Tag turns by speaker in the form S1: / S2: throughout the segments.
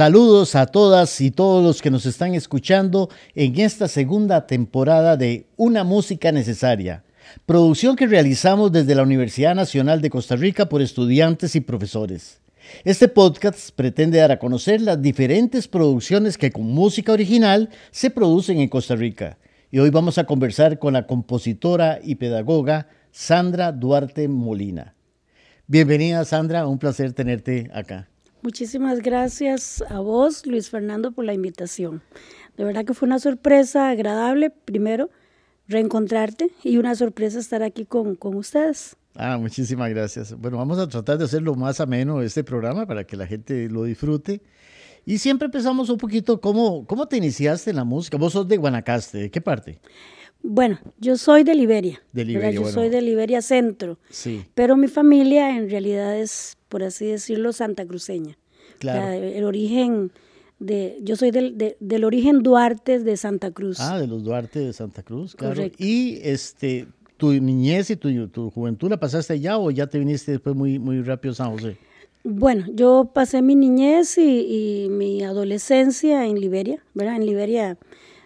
S1: Saludos a todas y todos los que nos están escuchando en esta segunda temporada de Una Música Necesaria, producción que realizamos desde la Universidad Nacional de Costa Rica por estudiantes y profesores. Este podcast pretende dar a conocer las diferentes producciones que con música original se producen en Costa Rica. Y hoy vamos a conversar con la compositora y pedagoga Sandra Duarte Molina. Bienvenida Sandra, un placer tenerte acá.
S2: Muchísimas gracias a vos, Luis Fernando, por la invitación. De verdad que fue una sorpresa agradable, primero, reencontrarte y una sorpresa estar aquí con, con ustedes.
S1: Ah, muchísimas gracias. Bueno, vamos a tratar de hacerlo más ameno este programa para que la gente lo disfrute. Y siempre empezamos un poquito, ¿cómo, cómo te iniciaste en la música? Vos sos de Guanacaste, ¿de qué parte?
S2: Bueno, yo soy de Liberia. De Liberia, Yo soy de Liberia Centro. Sí. Pero mi familia en realidad es, por así decirlo, santacruceña. Claro. el origen de, yo soy del, del origen Duarte de Santa Cruz.
S1: Ah, de los Duarte de Santa Cruz, claro. Correcto. Y este, tu niñez y tu, tu, juventud la pasaste allá o ya te viniste después muy, muy rápido a San José?
S2: Bueno, yo pasé mi niñez y, y mi adolescencia en Liberia, ¿verdad? En Liberia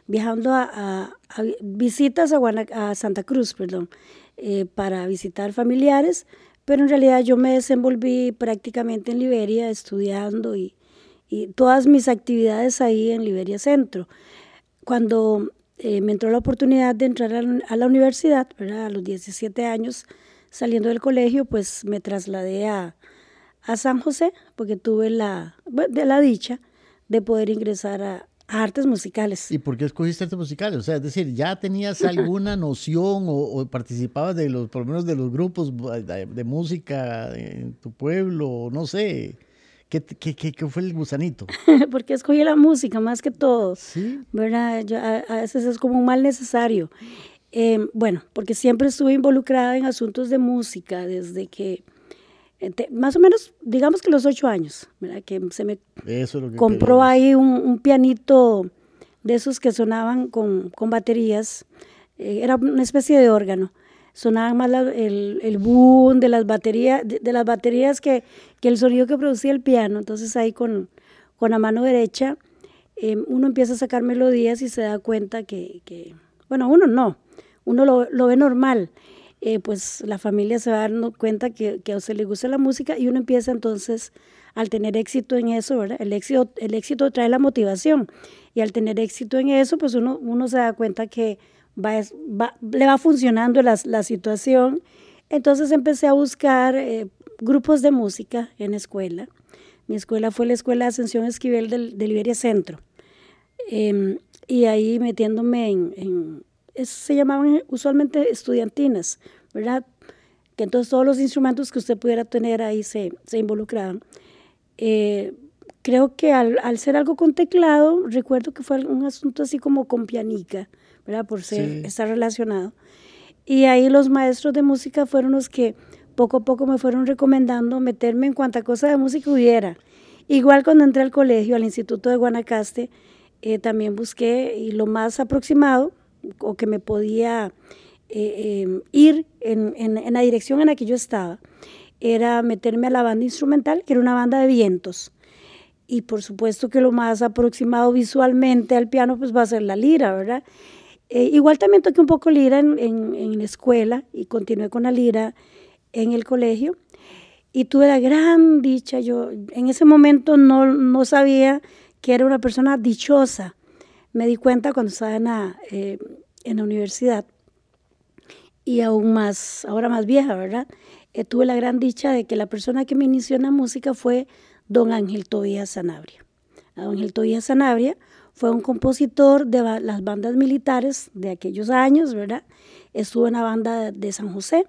S2: viajando a, visitas a, a, Santa Cruz, perdón, eh, para visitar familiares, pero en realidad yo me desenvolví prácticamente en Liberia estudiando y, todas mis actividades ahí en Liberia Centro. Cuando eh, me entró la oportunidad de entrar a, la universidad, a los 17 años, saliendo del colegio, pues me trasladé a, a San José, porque tuve la, de la dicha de poder ingresar a, artes musicales.
S1: ¿Y por qué escogiste artes musicales? O sea, es decir, ¿ya tenías alguna noción o, participabas de los, por lo menos de los grupos de, música en tu pueblo? No sé. ¿Qué, qué, qué, fue el gusanito?
S2: porque escogí la música más que todo. Sí. ¿Verdad? a, veces es como un mal necesario. Em, bueno, porque siempre estuve involucrada en asuntos de música desde que más o menos, digamos que los ocho años, que se me compró ahí un, pianito de esos que sonaban con, con baterías, eh, era una especie de órgano. Sonaban más el, el, boom de las baterías, de, las baterías que, que, el sonido que producía el piano. Entonces ahí con, con la mano derecha em, uno empieza a sacar melodías y se da cuenta que, que bueno, uno no, uno lo, lo ve normal eh, pues la familia se va dando cuenta que, que, a usted le gusta la música y uno empieza entonces al tener éxito en eso, ¿verdad? El éxito, el éxito trae la motivación y al tener éxito en eso, pues uno, uno se da cuenta que le va funcionando la, situación. Entonces empecé a buscar eh, grupos de música en escuela. Mi escuela fue la Escuela Ascensión Esquivel del, de Liberia Centro. Em, y ahí metiéndome en se llamaban usualmente estudiantinas, ¿verdad? Que entonces todos los instrumentos que usted pudiera tener ahí se, se involucraban. Eh, creo que al, al, ser algo con teclado, recuerdo que fue un asunto así como con pianica, ¿verdad? Por ser, estar relacionado. Y ahí los maestros de música fueron los que poco a poco me fueron recomendando meterme en cuanta cosa de música hubiera. Igual cuando entré al colegio, al Instituto de Guanacaste, eh, también busqué y lo más aproximado o que me podía eh, em, ir en, en, la dirección en la que yo estaba era meterme a la banda instrumental, que era una banda de vientos. Y por supuesto que lo más aproximado visualmente al piano pues va a ser la lira, ¿verdad? Eh, igual también toqué un poco lira en, en, la escuela y continué con la lira en el colegio. Y tuve la gran dicha, yo en ese momento no, no sabía que era una persona dichosa, me di cuenta cuando estaba en la, eh, en la universidad y aún más, ahora más vieja, ¿verdad? Eh, tuve la gran dicha de que la persona que me inició en la música fue don Ángel Tobías Sanabria. Don Ángel Tobías Sanabria fue un compositor de las bandas militares de aquellos años, ¿verdad? Estuvo en la banda de San José.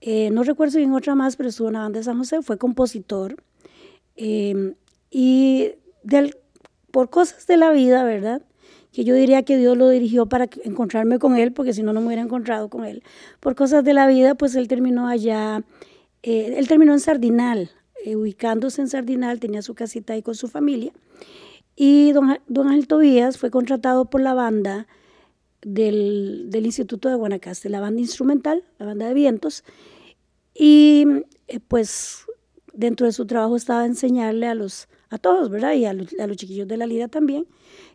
S2: Eh, no recuerdo bien otra más, pero estuvo en la banda de San José, fue compositor. y del, por cosas de la vida, ¿verdad? que yo diría que Dios lo dirigió para encontrarme con él, porque si no, no me hubiera encontrado con él. Por cosas de la vida, pues él terminó allá, eh, él terminó en Sardinal, eh, ubicándose en Sardinal, tenía su casita ahí con su familia. Y don, don Ángel Tobías fue contratado por la banda del, del, Instituto de Guanacaste, la banda instrumental, la banda de vientos, y eh, pues dentro de su trabajo estaba enseñarle a los a todos, ¿verdad? Y a los, a los chiquillos de la lira también.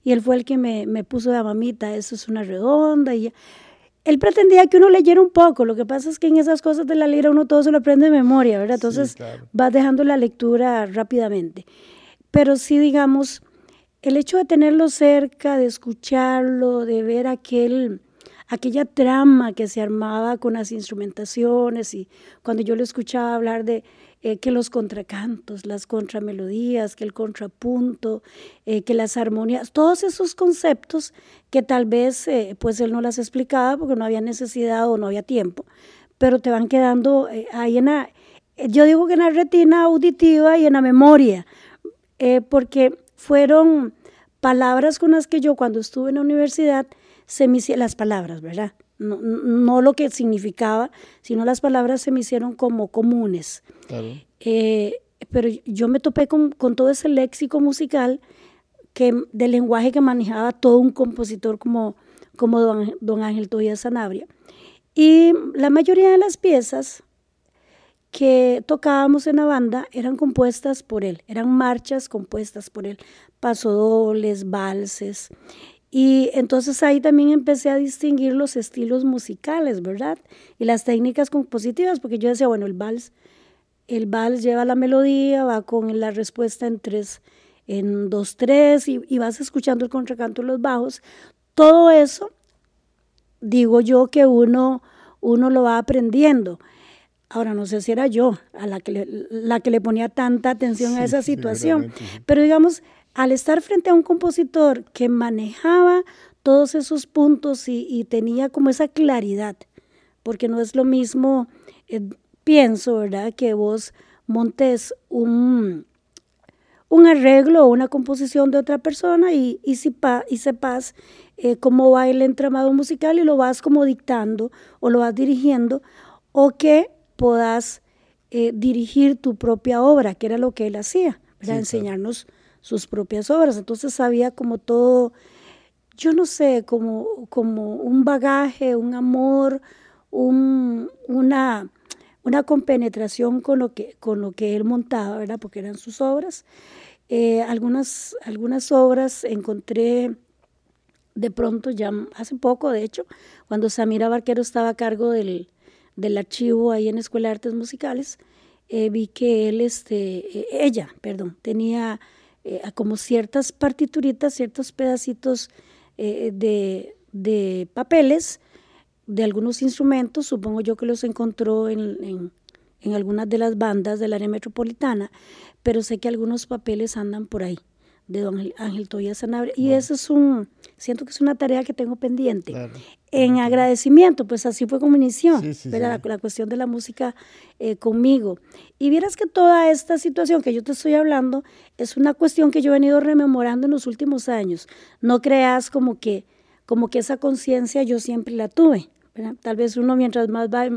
S2: Y él fue el que me, me puso de mamita, eso es una redonda. Y él pretendía que uno leyera un poco. Lo que pasa es que en esas cosas de la lira uno todo se lo aprende de memoria, ¿verdad? Entonces vas dejando la lectura rápidamente. Pero sí, digamos, el hecho de tenerlo cerca, de escucharlo, de ver aquel aquella trama que se armaba con las instrumentaciones y cuando yo lo escuchaba hablar de eh, que los contracantos, las contramelodías, que el contrapunto, eh, que las armonías, todos esos conceptos que tal vez eh, pues él no las explicaba porque no había necesidad o no había tiempo, pero te van quedando ahí en la, yo digo que en la retina auditiva y en la memoria, porque fueron palabras con las que yo cuando estuve en la universidad se me hicieron las palabras, ¿verdad? No, no, lo que significaba, sino las palabras se me hicieron como comunes. Eh, pero yo me topé con, con, todo ese léxico musical que, del lenguaje que manejaba todo un compositor como, como don, don Ángel Toya Sanabria. Y la mayoría de las piezas que tocábamos en la banda eran compuestas por él, eran marchas compuestas por él, pasodobles, valses. Y entonces ahí también empecé a distinguir los estilos musicales, ¿verdad? Y las técnicas compositivas, porque yo decía, bueno, el vals, el vals lleva la melodía, va con la respuesta en tres, en dos, tres, y, vas escuchando el contracanto de los bajos. Todo eso, digo yo que uno, uno lo va aprendiendo. Ahora, no sé si era yo a la que le, la que le ponía tanta atención a esa situación, pero digamos, al estar frente a un compositor que manejaba todos esos puntos y, tenía como esa claridad, porque no es lo mismo, eh, pienso, ¿verdad?, que vos montes un, un arreglo o una composición de otra persona y, y, y sepas eh, cómo va el entramado musical y lo vas como dictando o lo vas dirigiendo, o que puedas eh, dirigir tu propia obra, que era lo que él hacía, para enseñarnos sus propias obras. Entonces había como todo, yo no sé, como, como un bagaje, un amor, un, una, una compenetración con lo, que, con lo que él montaba, ¿verdad? Porque eran sus obras. Eh, algunas, algunas obras encontré de pronto, ya hace poco, de hecho, cuando Samira Barquero estaba a cargo del, del archivo ahí en Escuela de Artes Musicales, eh, vi que él, este, eh, ella, perdón, tenía eh, como ciertas partituritas, ciertos pedacitos eh, de, de, papeles de algunos instrumentos, supongo yo que los encontró en, en, en algunas de las bandas del área metropolitana, pero sé que algunos papeles andan por ahí de don Ángel Toya Sanabria. Y eso es un, siento que es una tarea que tengo pendiente. En agradecimiento, pues así fue como inició, La, cuestión de la música eh, conmigo. Y vieras que toda esta situación que yo te estoy hablando es una cuestión que yo he venido rememorando en los últimos años. No creas como que, como que esa conciencia yo siempre la tuve. Tal vez uno mientras más va,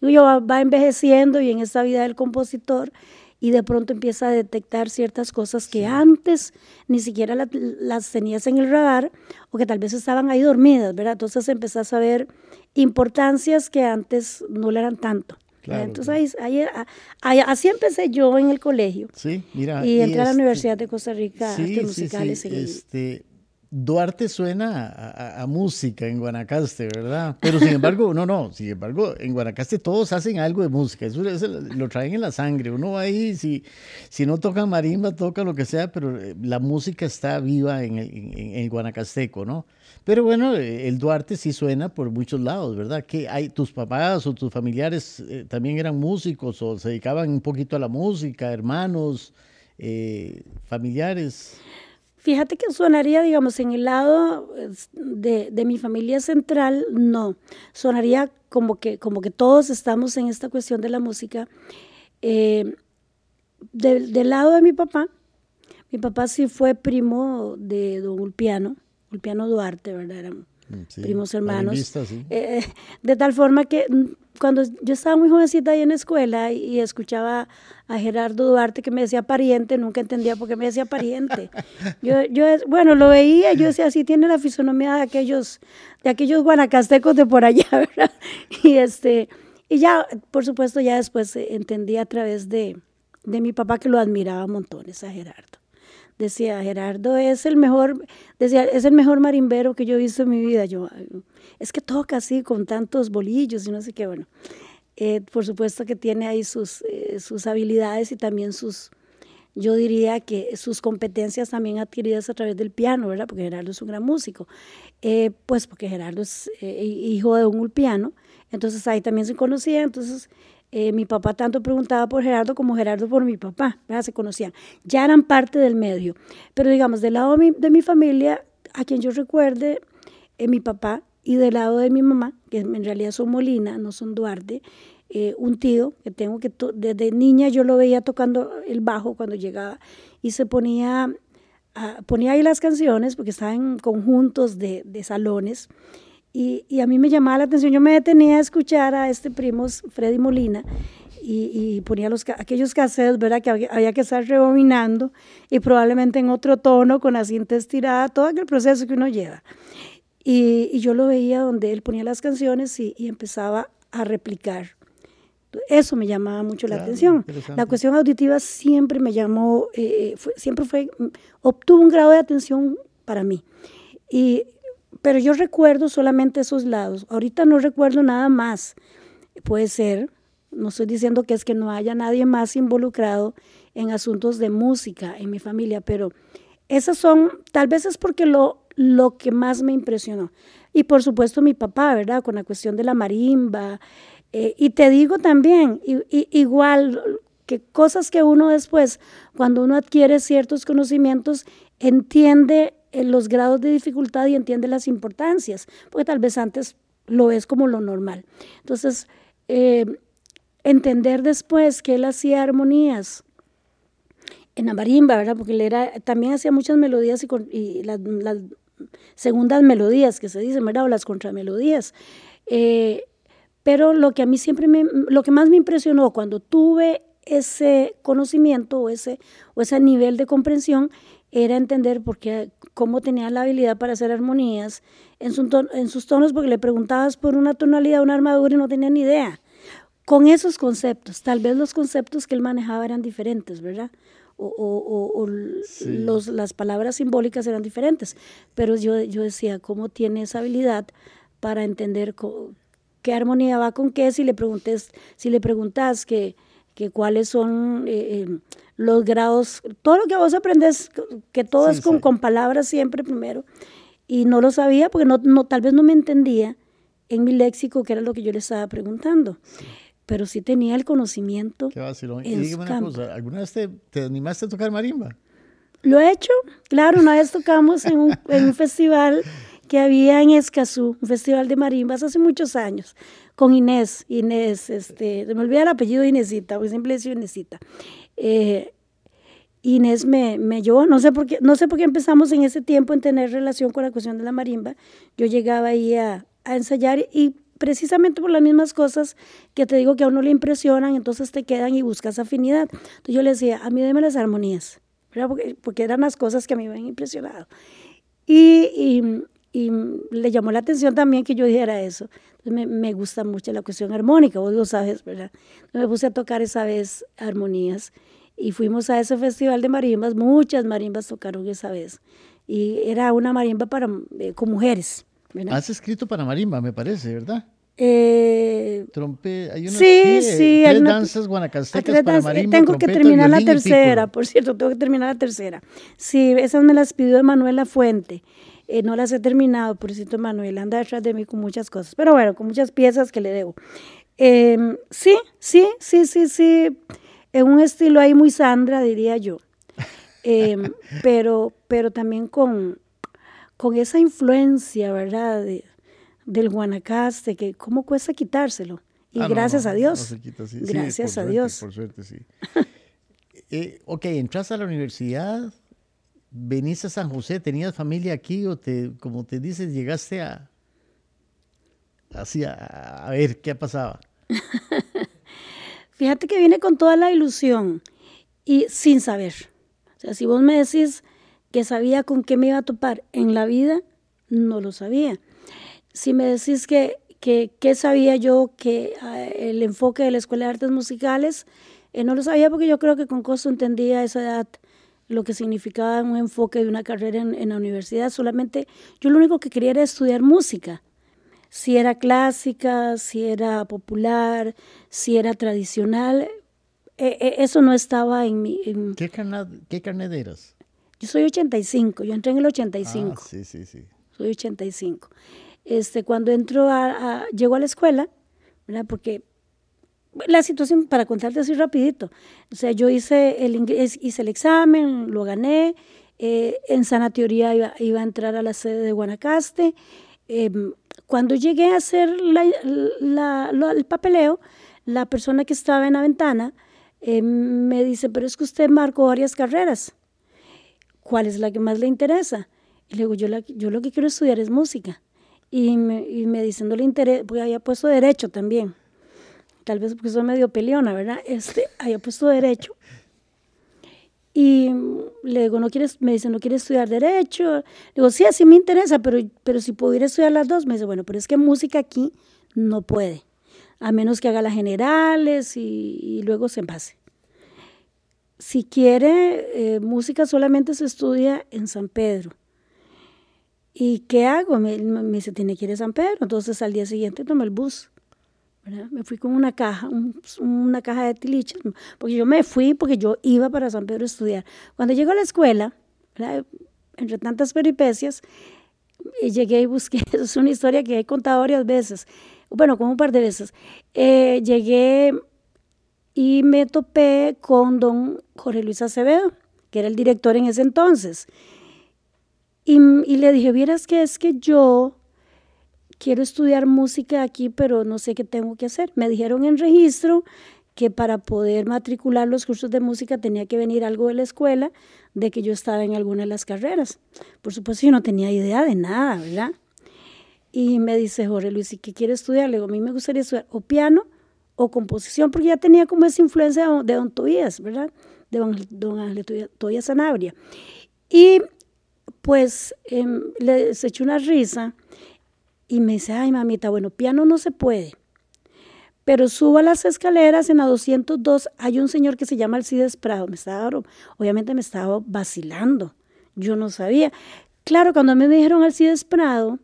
S2: yo, va envejeciendo y en esta vida del compositor, y de pronto empieza a detectar ciertas cosas que antes ni siquiera las tenías en el radar o que tal vez estaban ahí dormidas, ¿verdad? Entonces empezás a ver importancias que antes no le eran tanto. Entonces ahí, así empecé yo en el colegio.
S1: Sí, mira.
S2: Y entré a la este Universidad de Costa Rica
S1: sí,
S2: musicales.
S1: Sí, este, Duarte suena a, música en Guanacaste, ¿verdad? Pero sin embargo, no, no, sin embargo, en Guanacaste todos hacen algo de música, eso, lo traen en la sangre. Uno va ahí, si, si no toca marimba, toca lo que sea, pero eh, la música está viva en el, guanacasteco, ¿no? Pero bueno, el Duarte sí suena por muchos lados, ¿verdad? Que hay tus papás o tus familiares eh, también eran músicos o se dedicaban un poquito a la música, hermanos, eh, familiares.
S2: Fíjate que sonaría, digamos, en el lado de, de, mi familia central, no. Sonaría como que, como que todos estamos en esta cuestión de la música. Eh, del lado de mi papá, mi papá sí fue primo de don Ulpiano, Ulpiano Duarte, ¿verdad? Era mm, primos hermanos. Eh, de tal forma que cuando yo estaba muy jovencita ahí en la escuela y, escuchaba a Gerardo Duarte que me decía pariente, nunca entendía por qué me decía pariente. Yo, yo bueno, lo veía, yo decía, así tiene la fisonomía de aquellos, de aquellos guanacastecos de por allá, ¿verdad? Y este, y ya, por supuesto, ya después entendí a través de, de mi papá que lo admiraba montones a Gerardo. Decía, Gerardo es el mejor, decía, es el mejor marimbero que yo he visto en mi vida. Yo, es que toca así con tantos bolillos y no sé qué, bueno. Eh, por supuesto que tiene ahí sus, eh, sus habilidades y también sus, yo diría que sus competencias también adquiridas a través del piano, ¿verdad? Porque Gerardo es un gran músico. Eh, pues porque Gerardo es hijo de un piano, entonces ahí también se conocía, entonces eh, mi papá tanto preguntaba por Gerardo como Gerardo por mi papá, se conocían, ya eran parte del medio. Pero digamos, del lado de mi, familia, a quien yo recuerde, eh, mi papá, y del lado de mi mamá, que en realidad son Molina, no son Duarte, eh, un tío que tengo que desde niña yo lo veía tocando el bajo cuando llegaba y se ponía, ponía ahí las canciones porque estaban conjuntos de, de salones y, a mí me llamaba la atención, yo me detenía a escuchar a este primo, Freddy Molina, y, ponía los, aquellos cassettes, ¿verdad? Que había, que estar rebobinando y probablemente en otro tono, con la cinta estirada, todo aquel proceso que uno lleva. Y, yo lo veía donde él ponía las canciones y, empezaba a replicar. Eso me llamaba mucho la atención. La cuestión auditiva siempre me llamó, eh, eh, siempre fue, obtuvo un grado de atención para mí. Y pero yo recuerdo solamente esos lados. Ahorita no recuerdo nada más. Puede ser, no estoy diciendo que es que no haya nadie más involucrado en asuntos de música en mi familia, pero esas son, tal vez es porque lo, lo que más me impresionó. Y por supuesto mi papá, ¿verdad? Con la cuestión de la marimba. Eh, y te digo también, igual que cosas que uno después, cuando uno adquiere ciertos conocimientos, entiende en los grados de dificultad y entiende las importancias, porque tal vez antes lo es como lo normal. Entonces, eh, entender después que él hacía armonías en la marimba, ¿verdad? Porque él era, también hacía muchas melodías y, las, segundas melodías que se dicen, ¿verdad? O las contramelodías. Eh, pero lo que a mí siempre me, lo que más me impresionó cuando tuve ese conocimiento o ese, o ese nivel de comprensión era entender por qué, cómo tenía la habilidad para hacer armonías en, en sus tonos, porque le preguntabas por una tonalidad, una armadura y no tenía ni idea. Con esos conceptos, tal vez los conceptos que él manejaba eran diferentes, ¿verdad? O, los, las palabras simbólicas eran diferentes, pero yo, yo decía, ¿cómo tiene esa habilidad para entender qué armonía va con qué? Si le, preguntes, si le preguntas que, que cuáles son... Eh, eh, los grados, todo lo que vos aprendes, que todo es con, con, palabras siempre primero, y no lo sabía porque no, no, tal vez no me entendía en mi léxico que era lo que yo le estaba preguntando. Pero sí tenía el conocimiento. Qué vacilón.
S1: y dígame una cosa, ¿alguna vez te, te, animaste a tocar marimba?
S2: Lo he hecho, claro, una vez tocamos en un, en un festival que había en Escazú, un festival de marimbas hace muchos años, con Inés, Inés, este, me olvida el apellido Inésita, porque siempre Inésita. Eh, Inés me, me llevó, no sé, por qué, no sé por qué empezamos en ese tiempo en tener relación con la cuestión de la marimba. Yo llegaba ahí a, ensayar y precisamente por las mismas cosas que te digo que a uno le impresionan, entonces te quedan y buscas afinidad. Entonces yo le decía, a mí deme las armonías, Porque, porque, eran las cosas que a mí me habían impresionado. Y, y, y, le llamó la atención también que yo dijera eso. Me, me, gusta mucho la cuestión armónica, vos lo sabes, ¿verdad? Me puse a tocar esa vez armonías y fuimos a ese festival de marimbas, muchas marimbas tocaron esa vez. Y era una marimba para, eh, con mujeres.
S1: Has escrito para marimba, me parece, ¿verdad?
S2: Eh,
S1: Trompe, hay unas
S2: sí, sí,
S1: tres danzas guanacastecas para marimba,
S2: Tengo que terminar la tercera, por cierto, tengo que terminar la tercera. Sí, esas me las pidió Manuela Fuente. Eh, no las he terminado, por cierto, Manuel anda detrás de mí con muchas cosas, pero bueno, con muchas piezas que le debo. Em, sí, sí, sí, sí, sí en un estilo ahí muy Sandra, diría yo, em, pero, pero también con, con esa influencia, ¿verdad? del Guanacaste, que cómo cuesta quitárselo. Y ah, gracias a Dios. Gracias a Dios.
S1: Por suerte, sí. eh, ok, entras a la universidad, veniste a San José, ¿tenías familia aquí o te, como te dices, llegaste a, así a, ver qué pasaba?
S2: Fíjate que viene con toda la ilusión y sin saber. O sea, si vos me decís que sabía con qué me iba a topar en la vida, no lo sabía. Si me decís que, que, sabía yo que ah, el enfoque de la Escuela de Artes Musicales, eh, no lo sabía porque yo creo que con costo entendía a esa edad lo que significaba un enfoque de una carrera en, la universidad. Solamente yo lo único que quería era estudiar música. Si era clásica, si era popular, si era tradicional, eh, eh, eso no estaba en mi...
S1: ¿Qué, carnet, ¿Qué carnet eras?
S2: Yo soy 85, yo entré en el 85.
S1: Ah, sí, sí, sí.
S2: Soy 85. Este, cuando entro a, a, llego a la escuela, ¿verdad? Porque la situación, para contarte así rapidito, o sea, yo hice el, hice el examen, lo gané, eh, en sana teoría iba, a entrar a la sede de Guanacaste. Em, cuando llegué a hacer el papeleo, la persona que estaba en la ventana em, me dice, pero es que usted marcó varias carreras. ¿Cuál es la que más le interesa? Y le digo, yo, yo lo que quiero estudiar es música. Y me, y me dice, no le interesa, porque había puesto derecho también tal vez porque soy medio peleona, ¿verdad? Este, había puesto derecho. Y le digo, ¿no quieres? Me dice, ¿no quieres estudiar derecho? Le digo, sí, así me interesa, pero, pero si pudiera estudiar las dos, me dice, bueno, pero es que música aquí no puede, a menos que haga las generales y, luego se pase. Si quiere, eh, música solamente se estudia en San Pedro. ¿Y qué hago? Me, me dice, tiene que ir a San Pedro. Entonces al día siguiente tomé el bus me fui con una caja, una caja de tiliches, porque yo me fui porque yo iba para San Pedro a estudiar. Cuando llego a la escuela, entre tantas peripecias, eh, llegué y busqué, es una historia que he contado varias veces, bueno, como un par de veces, eh, llegué y me topé con don Jorge Luis Acevedo, que era el director en ese entonces. Y, y le dije, vieras que es que yo quiero estudiar música aquí, pero no sé qué tengo que hacer. Me dijeron en registro que para poder matricular los cursos de música tenía que venir algo de la escuela, de que yo estaba en alguna de las carreras. Por supuesto, yo no tenía idea de nada, ¿verdad? Y me dice Jorge Luis, ¿y qué quiere estudiar? Le digo, a mí me gustaría estudiar o piano o composición, porque ya tenía como esa influencia de Don Tobías, ¿verdad? De Don Ángel Tobías Sanabria. Y pues eh, le echó una risa y me dice, ay mamita, bueno, piano no se puede. Pero suba las escaleras en la 202, hay un señor que se llama Alcides Prado. Me estaba, obviamente me estaba vacilando. Yo no sabía. Claro, cuando me dijeron Alcides Prado,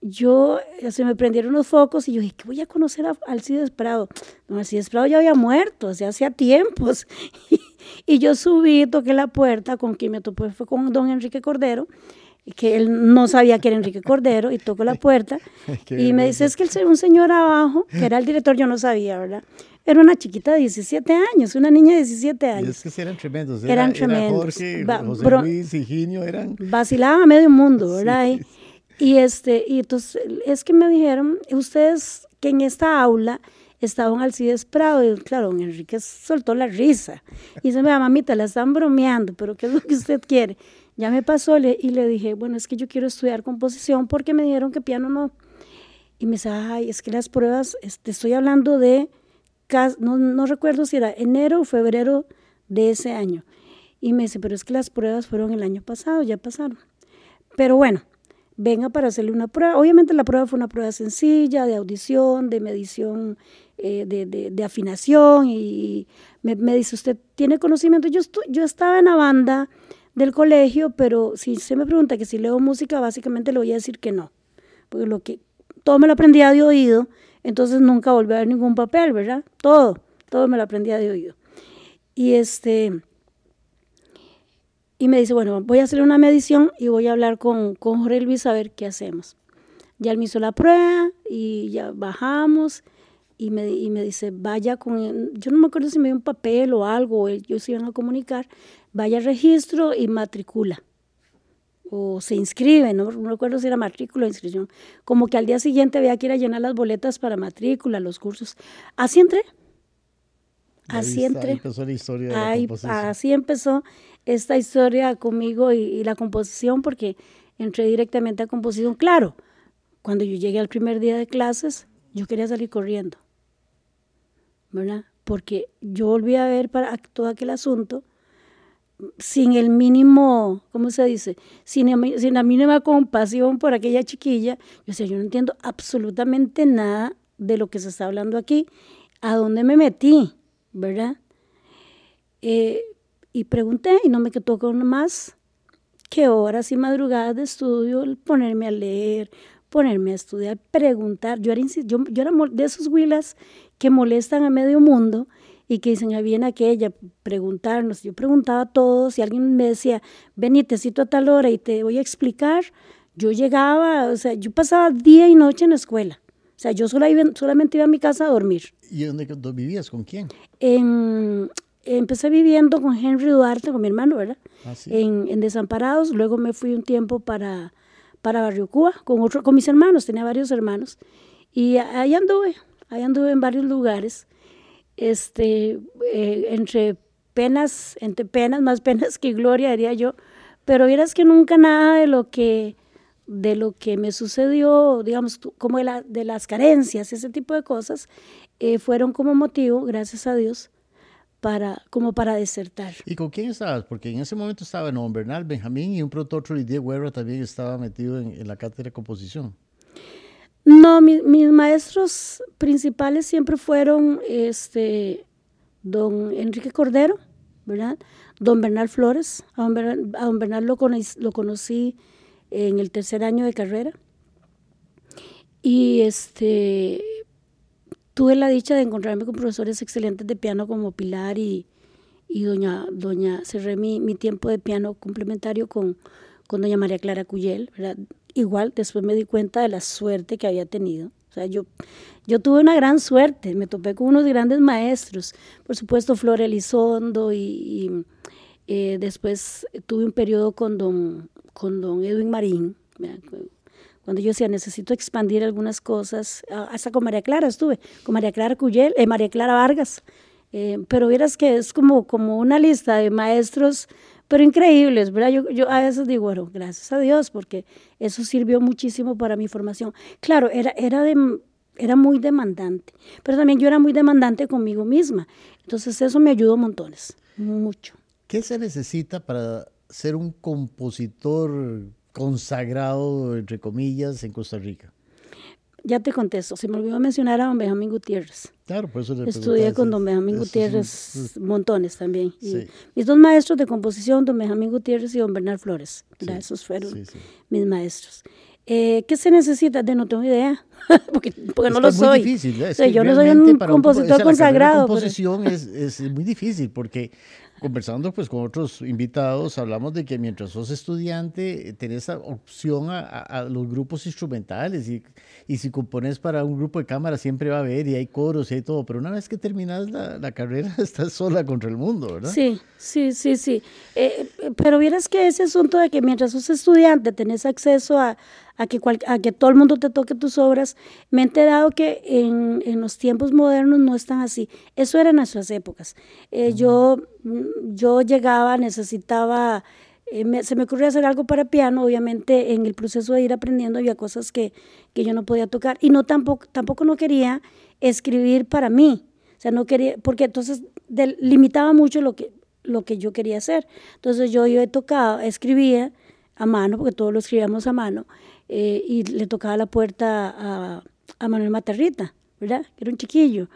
S2: yo eh, se me prendieron los focos y yo dije, ¿qué voy a conocer a Alcides Prado? Don Alcides Prado ya había muerto, hace hacía tiempos. y yo subí, toqué la puerta, con quien me topé fue con don Enrique Cordero que él no sabía que era Enrique Cordero y tocó la puerta y me dice, es que el, un señor abajo, que era el director, yo no sabía, ¿verdad? Era una chiquita de 17 años, una niña de 17 años.
S1: Y es que eran tremendos.
S2: eran tremendos.
S1: Jorge, José Luis, Higinio, eran...
S2: Vacilaban a medio mundo, ¿verdad? Y, este, y entonces es que me dijeron, ustedes que en esta aula estaban Alcides Prado, y claro, don Enrique soltó la risa. Y dice, mamita, la están bromeando, pero ¿qué es lo que usted quiere? Ya me pasó y le dije, bueno, es que yo quiero estudiar composición porque me dijeron que piano no. Y me dice, ay, es que las pruebas, te estoy hablando de, no, no recuerdo si era enero o febrero de ese año. Y me dice, pero es que las pruebas fueron el año pasado, ya pasaron. Pero bueno, venga para hacerle una prueba. Obviamente la prueba fue una prueba sencilla, de audición, de medición, eh, de, de, afinación. Y me, me, dice, ¿usted tiene conocimiento? Yo, yo estaba en la banda del colegio, pero si se me pregunta que si leo música, básicamente le voy a decir que no, porque lo que todo me lo aprendía de oído, entonces nunca volví a ver ningún papel, ¿verdad? Todo, todo me lo aprendía de oído. Y este y me dice, bueno, voy a hacer una medición y voy a hablar con, con Jorge Luis a ver qué hacemos. Ya él me hizo la prueba y ya bajamos y me, y me dice, vaya con, yo no me acuerdo si me dio un papel o algo, ellos iban a comunicar, vaya al registro y matricula. O se inscribe, no, no recuerdo si era matrícula o inscripción. Como que al día siguiente había que ir a llenar las boletas para matrícula, los cursos. Así entré. Así entré. Ahí
S1: empezó la historia de la composición.
S2: Así empezó esta historia conmigo y, y la composición, porque entré directamente a composición. Claro, cuando yo llegué al primer día de clases, yo quería salir corriendo, ¿verdad? Porque yo volví a ver para todo aquel asunto sin el mínimo, ¿cómo se dice? Sin, sin la mínima compasión por aquella chiquilla. Yo decía, yo no entiendo absolutamente nada de lo que se está hablando aquí. ¿A dónde me metí? ¿Verdad? Eh, y pregunté y no me quedó con más que horas y madrugadas de estudio, ponerme a leer, ponerme a estudiar, preguntar. Yo era, yo, yo era de esos huilas que molestan a medio mundo y que dicen, viene aquella, preguntarnos. Yo preguntaba a todos y alguien me decía, ven y te cito a tal hora y te voy a explicar. Yo llegaba, o sea, yo pasaba día y noche en la escuela. O sea, yo solamente iba a mi casa a dormir.
S1: ¿Y dónde, vivías? ¿Con quién?
S2: empecé viviendo con Henry Duarte, con mi hermano, ¿verdad? Ah, en, en, Desamparados. Luego me fui un tiempo para, para Barrio Cuba con, otro, con mis hermanos, tenía varios hermanos. Y ahí anduve, ahí anduve en varios lugares este, eh, entre penas, entre penas, más penas que gloria, diría yo, pero vieras que nunca nada de lo que, de lo que me sucedió, digamos, como de, la, de las carencias, ese tipo de cosas, eh, fueron como motivo, gracias a Dios, para, como para desertar.
S1: ¿Y con quién estabas? Porque en ese momento estaba Don Bernal, Benjamín y un productor, Diego Guerra, también estaba metido en, en la cátedra de composición.
S2: No, mis maestros principales siempre fueron este, don Enrique Cordero, ¿verdad? Don Bernal Flores. A don Bernal, lo, conocí, lo conocí en el tercer año de carrera. Y este, tuve la dicha de encontrarme con profesores excelentes de piano como Pilar y, y doña, doña, cerré mi, mi tiempo de piano complementario con, con doña María Clara Cuyel, ¿verdad? igual después me di cuenta de la suerte que había tenido. O sea, yo, yo tuve una gran suerte, me topé con unos grandes maestros, por supuesto Flor Elizondo y, eh, después tuve un periodo con don, con don Edwin Marín, cuando yo decía necesito expandir algunas cosas, hasta con María Clara estuve, con María Clara Cuyel, eh, María Clara Vargas, eh, pero vieras que es como, como una lista de maestros pero increíbles, ¿verdad? Yo, yo a veces digo, bueno, gracias a Dios, porque eso sirvió muchísimo para mi formación. Claro, era, era, era muy demandante, pero también yo era muy demandante conmigo misma. Entonces eso me ayudó montones, mucho.
S1: ¿Qué se necesita para ser un compositor consagrado, entre comillas, en Costa Rica?
S2: ya te contesto, se me olvidó mencionar a don Benjamín Gutiérrez.
S1: Claro, por eso
S2: Estudié con don Benjamín Gutiérrez montones también. mis dos maestros de composición, don Benjamín Gutiérrez y don Bernal Flores. esos fueron mis maestros. Eh, ¿Qué se necesita? De no tengo idea, porque, no lo soy.
S1: Difícil,
S2: yo no soy un compositor consagrado. La
S1: composición es, es muy difícil porque conversando pues con otros invitados, hablamos de que mientras sos estudiante, tenés opción a, los grupos instrumentales y, si compones para un grupo de cámara siempre va a haber y hay coros y hay todo, pero una vez que terminas la, la carrera estás sola contra el mundo, ¿verdad?
S2: Sí, sí, sí, sí. Eh, eh, pero vieras que ese asunto de que mientras sos estudiante tenés acceso a, a que, a que todo el mundo te toque tus obras, me he enterado que en, en los tiempos modernos no están así. Eso era en nuestras épocas. Eh, yo, mm, yo llegaba, necesitaba, eh, se me ocurrió hacer algo para piano, obviamente en el proceso de ir aprendiendo había cosas que, que yo no podía tocar y no tampoco, tampoco no quería escribir para mí. O sea, no quería, porque entonces limitaba mucho lo que, lo que yo quería hacer. Entonces yo, yo he tocado, escribía a mano, porque todos lo escribíamos a mano, eh, y le tocaba la puerta a, a, Manuel Materrita, ¿verdad? Era un chiquillo.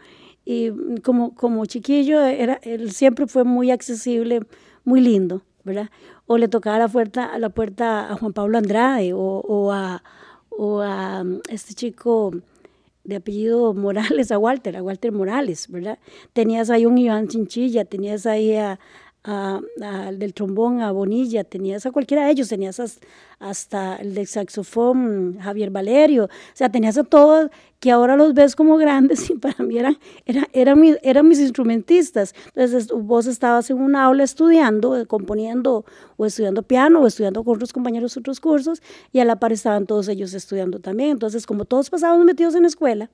S2: Y como, como chiquillo, era, él siempre fue muy accesible, muy lindo, ¿verdad? O le tocaba la puerta, la puerta a Juan Pablo Andrade o, o, a, o a mm, este chico de apellido Morales, a Walter, a Walter Morales, ¿verdad? Tenías ahí un Iván Chinchilla, tenías ahí a, a, del trombón a Bonilla, tenías a cualquiera de ellos, tenías hasta el del saxofón Javier Valerio, o sea, tenías a todos que ahora los ves como grandes y para mí eran, eran, eran, mis instrumentistas. Entonces vos estabas en un aula estudiando, eh, componiendo o estudiando piano o estudiando con otros compañeros otros cursos y a la par estaban todos ellos estudiando también. Entonces como todos pasábamos metidos en la escuela,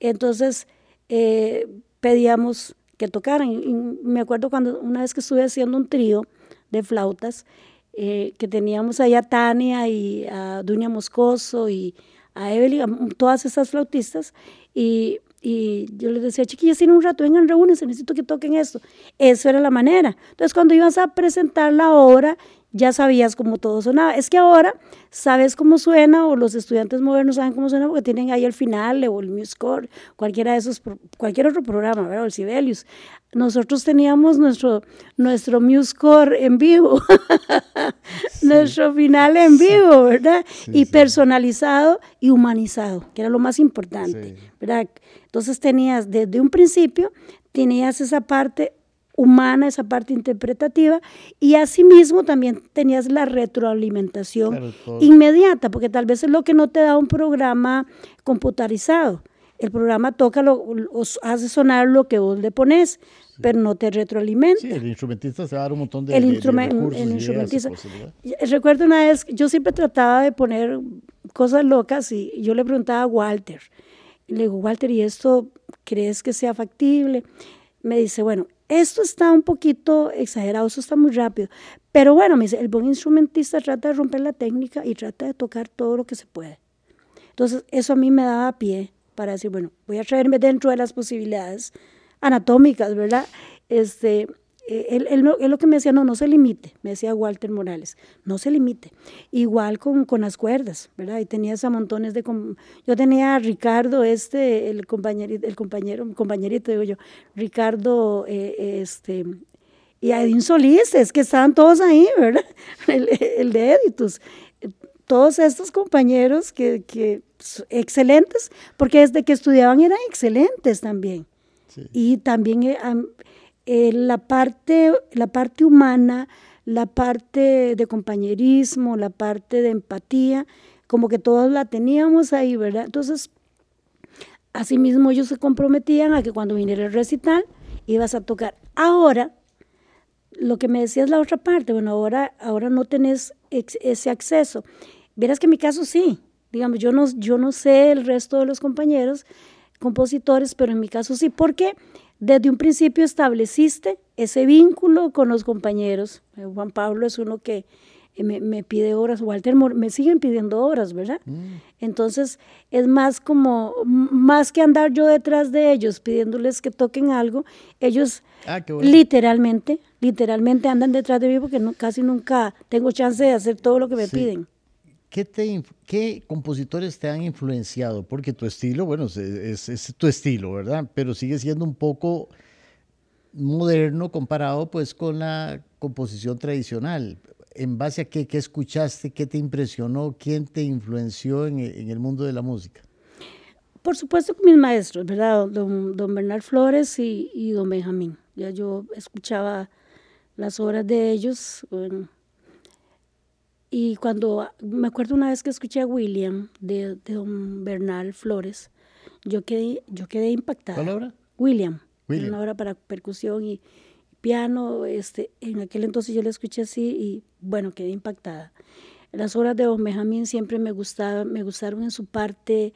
S2: entonces eh, pedíamos que tocaran. Y me acuerdo cuando una vez que estuve haciendo un trío de flautas, eh, que teníamos allá a Tania y a Dunia Moscoso y a Evelyn, a todas esas flautistas, y, y yo les decía, chiquillas, tienen un rato, vengan, reúnense, necesito que toquen esto. Eso era la manera. Entonces, cuando ibas a presentar la obra, ya sabías cómo todo sonaba. Es que ahora sabes cómo suena, o los estudiantes modernos saben cómo suena, porque tienen ahí el final, o el MuseScore, cualquiera de esos, cualquier otro programa, ¿verdad? O el Sibelius. Nosotros teníamos nuestro, nuestro MuseScore en vivo, nuestro final en vivo, ¿verdad? y personalizado y humanizado, que era lo más importante, ¿verdad? Entonces tenías, desde un principio, tenías esa parte humana, esa parte interpretativa, y asimismo también tenías la retroalimentación inmediata, porque tal vez es lo que no te da un programa computarizado. El programa toca, lo, hace sonar lo que vos le pones, pero no te retroalimenta. Sí,
S1: el instrumentista se va a dar un montón de,
S2: el, el instrumentista. Recuerdo una vez, yo siempre trataba de poner cosas locas y yo le preguntaba a Walter, le digo, Walter, ¿y esto crees que sea factible? Me dice, bueno, esto está un poquito exagerado, esto está muy rápido. Pero bueno, me dice, el buen instrumentista trata de romper la técnica y trata de tocar todo lo que se puede. Entonces, eso a mí me daba pie para decir, bueno, voy a traerme dentro de las posibilidades anatómicas, ¿verdad? Este, eh, él, él, lo que me decía, no, no se limite, me decía Walter Morales, no se limite. Igual con, con las cuerdas, ¿verdad? Y tenías a montones de... Yo tenía a Ricardo, este, el compañerito, el compañero, compañerito, digo yo, Ricardo, eh, este, y a Edín Solís, es que estaban todos ahí, ¿verdad? El, el de Editus. Todos estos compañeros que, que excelentes, porque desde que estudiaban eran excelentes también. Y también eh, eh, la, parte, la parte humana, la parte de compañerismo, la parte de empatía, como que todos la teníamos ahí, ¿verdad? Entonces, asimismo ellos se comprometían a que cuando viniera el recital ibas a tocar. Ahora, lo que me decías la otra parte, bueno, ahora, ahora no tenés ese acceso. Verás que en mi caso sí, digamos, yo no, yo no sé el resto de los compañeros compositores, pero en mi caso sí, porque desde un principio estableciste ese vínculo con los compañeros. Eh, Juan Pablo es uno que eh, me, pide horas, Walter me siguen pidiendo horas, ¿verdad? Mm. Entonces es más como, más que andar yo detrás de ellos pidiéndoles que toquen algo, ellos ah, literalmente, literalmente andan detrás de mí porque casi nunca tengo chance de hacer todo lo que me piden.
S1: ¿Qué, te, ¿Qué compositores te han influenciado? Porque tu estilo, bueno, es, tu estilo, ¿verdad? Pero sigue siendo un poco moderno comparado pues con la composición tradicional. ¿En base a qué, qué escuchaste, qué te impresionó, quién te influenció en, en, el mundo de la música?
S2: Por supuesto con mis maestros, ¿verdad? Don, don Bernal Flores y, y, don Benjamín. Ya yo escuchaba las obras de ellos. Bueno, y cuando me acuerdo una vez que escuché a William de, de don Bernal Flores, yo quedé, yo quedé impactada.
S1: ¿Cuál obra?
S2: William. William. Una obra para percusión y piano. Este, en aquel entonces yo la escuché así y bueno, quedé impactada. Las obras de don Benjamín siempre me gustaban, me gustaron en su parte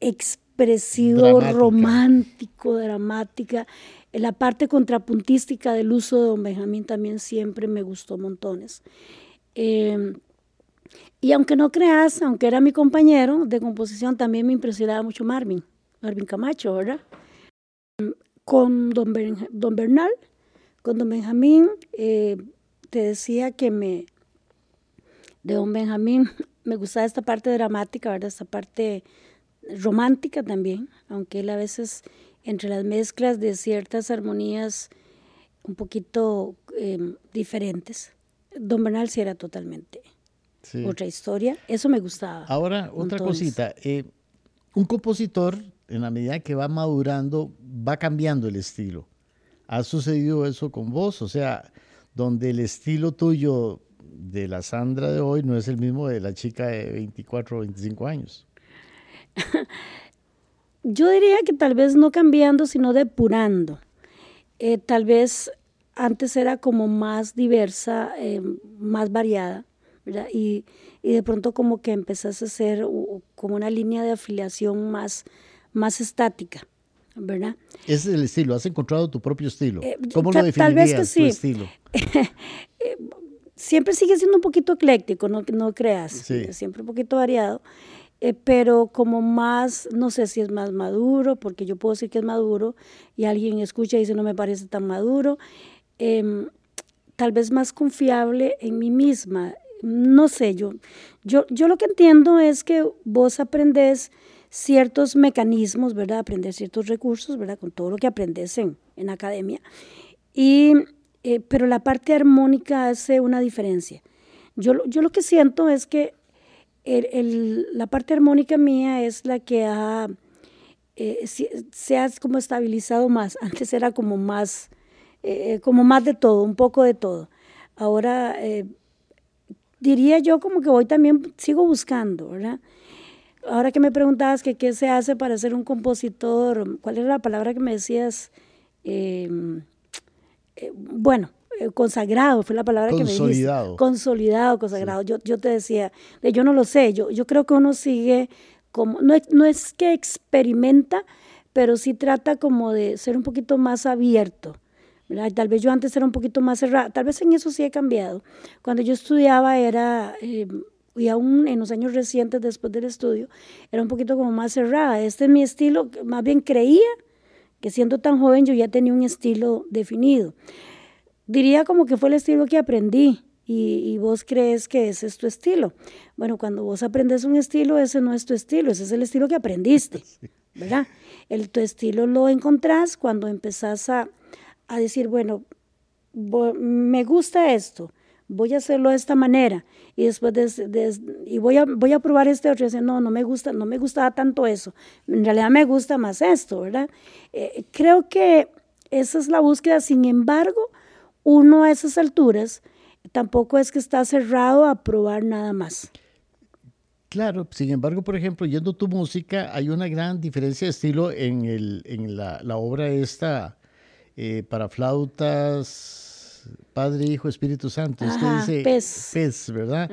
S2: expresivo, romántico, dramática. En la parte contrapuntística del uso de don Benjamín también siempre me gustó montones. Em, y aunque no creas, aunque era mi compañero de composición, también me impresionaba mucho Marvin, Marvin Camacho, ¿verdad? Con don, don Bernal, con don Benjamín, eh, te decía que me, de don Benjamín, me gustaba esta parte dramática, ¿verdad? Esta parte romántica también, aunque él a veces entre las mezclas de ciertas armonías un poquito em, diferentes. Don Bernal sí era totalmente otra historia. Eso me gustaba.
S1: Ahora, otra cosita. Eh, un compositor, en la medida que va madurando, va cambiando el estilo. ¿Ha sucedido eso con vos? O sea, donde el estilo tuyo de la Sandra de hoy no es el mismo de la chica de 24 o 25 años.
S2: Yo diría que tal vez no cambiando, sino depurando. Eh, tal vez antes era como más diversa, eh, más variada, ¿verdad? Y, y, de pronto como que empezaste a ser como una línea de afiliación más, más estática, ¿verdad?
S1: Ese es el estilo, has encontrado tu propio estilo. Eh, ¿Cómo lo definirías, tal vez que sí. tu estilo?
S2: siempre sigue siendo un poquito ecléctico, no, no creas, siempre un poquito variado. eh, pero como más, no sé si es más maduro, porque yo puedo decir que es maduro y alguien escucha y dice no me parece tan maduro, em, tal vez más confiable en mí misma, no sé, yo, yo, yo lo que entiendo es que vos aprendes ciertos mecanismos, ¿verdad? Aprender ciertos recursos, ¿verdad? Con todo lo que aprendes en, en academia. Y, eh, pero la parte armónica hace una diferencia. Yo, yo lo que siento es que el, la parte armónica mía es la que ha, eh, se, ha como estabilizado más. Antes era como más, eh, como más de todo, un poco de todo. Ahora diría yo como que voy también, sigo buscando, ¿verdad? Ahora que me preguntabas que qué se hace para ser un compositor, ¿cuál era la palabra que me decías? Em, eh, bueno, eh, consagrado fue la palabra que me dijiste. Consolidado, consagrado. Yo, yo te decía, yo no lo sé, yo, yo creo que uno sigue como, no, no es que experimenta, pero sí trata como de ser un poquito más abierto. Tal vez yo antes era un poquito más cerrada, tal vez en eso sí he cambiado. Cuando yo estudiaba era, em, y aún en los años recientes después del estudio, era un poquito como más cerrada. Este es mi estilo, más bien creía que siendo tan joven yo ya tenía un estilo definido. Diría como que fue el estilo que aprendí y, vos crees que ese es tu estilo. Bueno, cuando vos aprendes un estilo, ese no es tu estilo, ese es el estilo que aprendiste, ¿verdad? El, tu estilo lo encontrás cuando empezás a, a decir, bueno, me gusta esto, voy a hacerlo de esta manera y después de, y voy a voy a probar este otro y decir, no, no me gusta, no me gustaba tanto eso. En realidad me gusta más esto, ¿verdad? Eh, creo que esa es la búsqueda. Sin embargo, uno a esas alturas tampoco es que está cerrado a probar nada más.
S1: Claro, sin embargo, por ejemplo, yendo tu música, hay una gran diferencia de estilo en, el, en la, la obra esta eh, para flautas, Padre, Hijo, Espíritu Santo. es que dice pez, ¿verdad?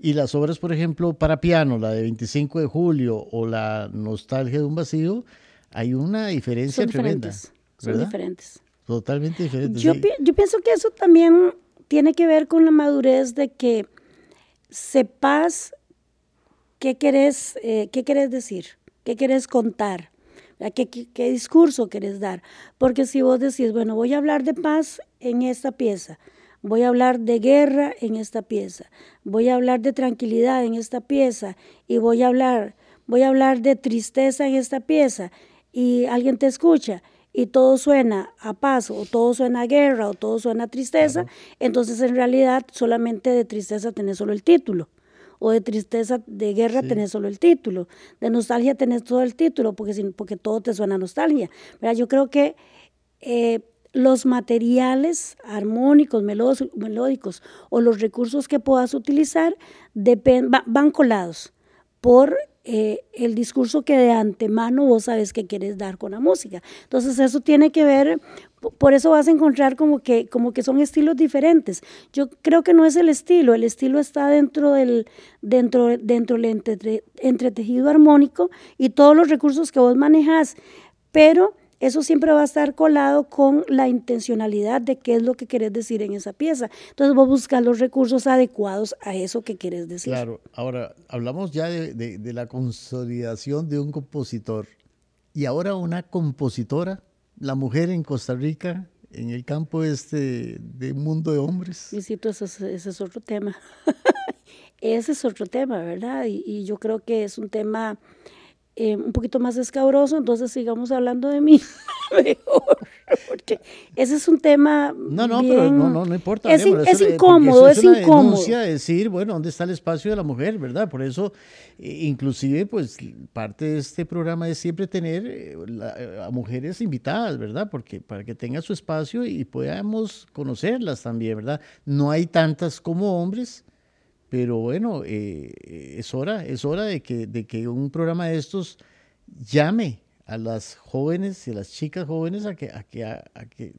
S1: Y las obras, por ejemplo, para piano, la de 25 de julio o la Nostalgia de un vacío, hay una diferencia Son tremenda. Diferentes.
S2: Son diferentes.
S1: Totalmente diferentes.
S2: Yo, yo pienso que eso también tiene que ver con la madurez de que sepas qué querés, eh, qué querés decir, qué querés contar. ¿Qué, qué, discurso querés dar? Porque si vos decís, bueno, voy a hablar de paz en esta pieza, voy a hablar de guerra en esta pieza, voy a hablar de tranquilidad en esta pieza y voy a hablar, voy a hablar de tristeza en esta pieza y alguien te escucha y todo suena a paz o todo suena a guerra o todo suena a tristeza, entonces en realidad solamente de tristeza tenés solo el título o de tristeza de guerra tenés solo el título, de nostalgia tenés todo el título, porque, porque todo te suena a nostalgia. Yo creo que eh, los materiales armónicos, melódicos o los recursos que puedas utilizar van colados por eh, el discurso que de antemano vos sabes que quieres dar con la música. Entonces eso tiene que ver, por eso vas a encontrar como que, como que son estilos diferentes. Yo creo que no es el estilo, el estilo está dentro del, dentro, dentro del entretejido armónico y todos los recursos que vos manejas, pero eso siempre va a estar colado con la intencionalidad de qué es lo que quieres decir en esa pieza. Entonces vos buscas los recursos adecuados a eso que quieres decir.
S1: Claro, ahora hablamos ya de, la consolidación de un compositor y ahora una compositora, la mujer en Costa Rica, en el campo este de mundo de hombres.
S2: Y sí, ese, ese es otro tema. ese es otro tema, ¿verdad? y yo creo que es un tema eh, un poquito más escabroso, entonces sigamos hablando de mí mejor, ese es un tema.
S1: No, no, pero no, no, no importa.
S2: Es, es incómodo, es, es incómodo.
S1: decir, bueno, ¿dónde está el espacio de la mujer, verdad? Por eso, eh, inclusive, pues parte de este programa es siempre tener eh, a mujeres invitadas, ¿verdad? Porque para que tenga su espacio y podamos conocerlas también, ¿verdad? No hay tantas como hombres pero bueno, eh, es hora, es hora de que, de que un programa de estos llame a las jóvenes y a las chicas jóvenes a que, a que, a, que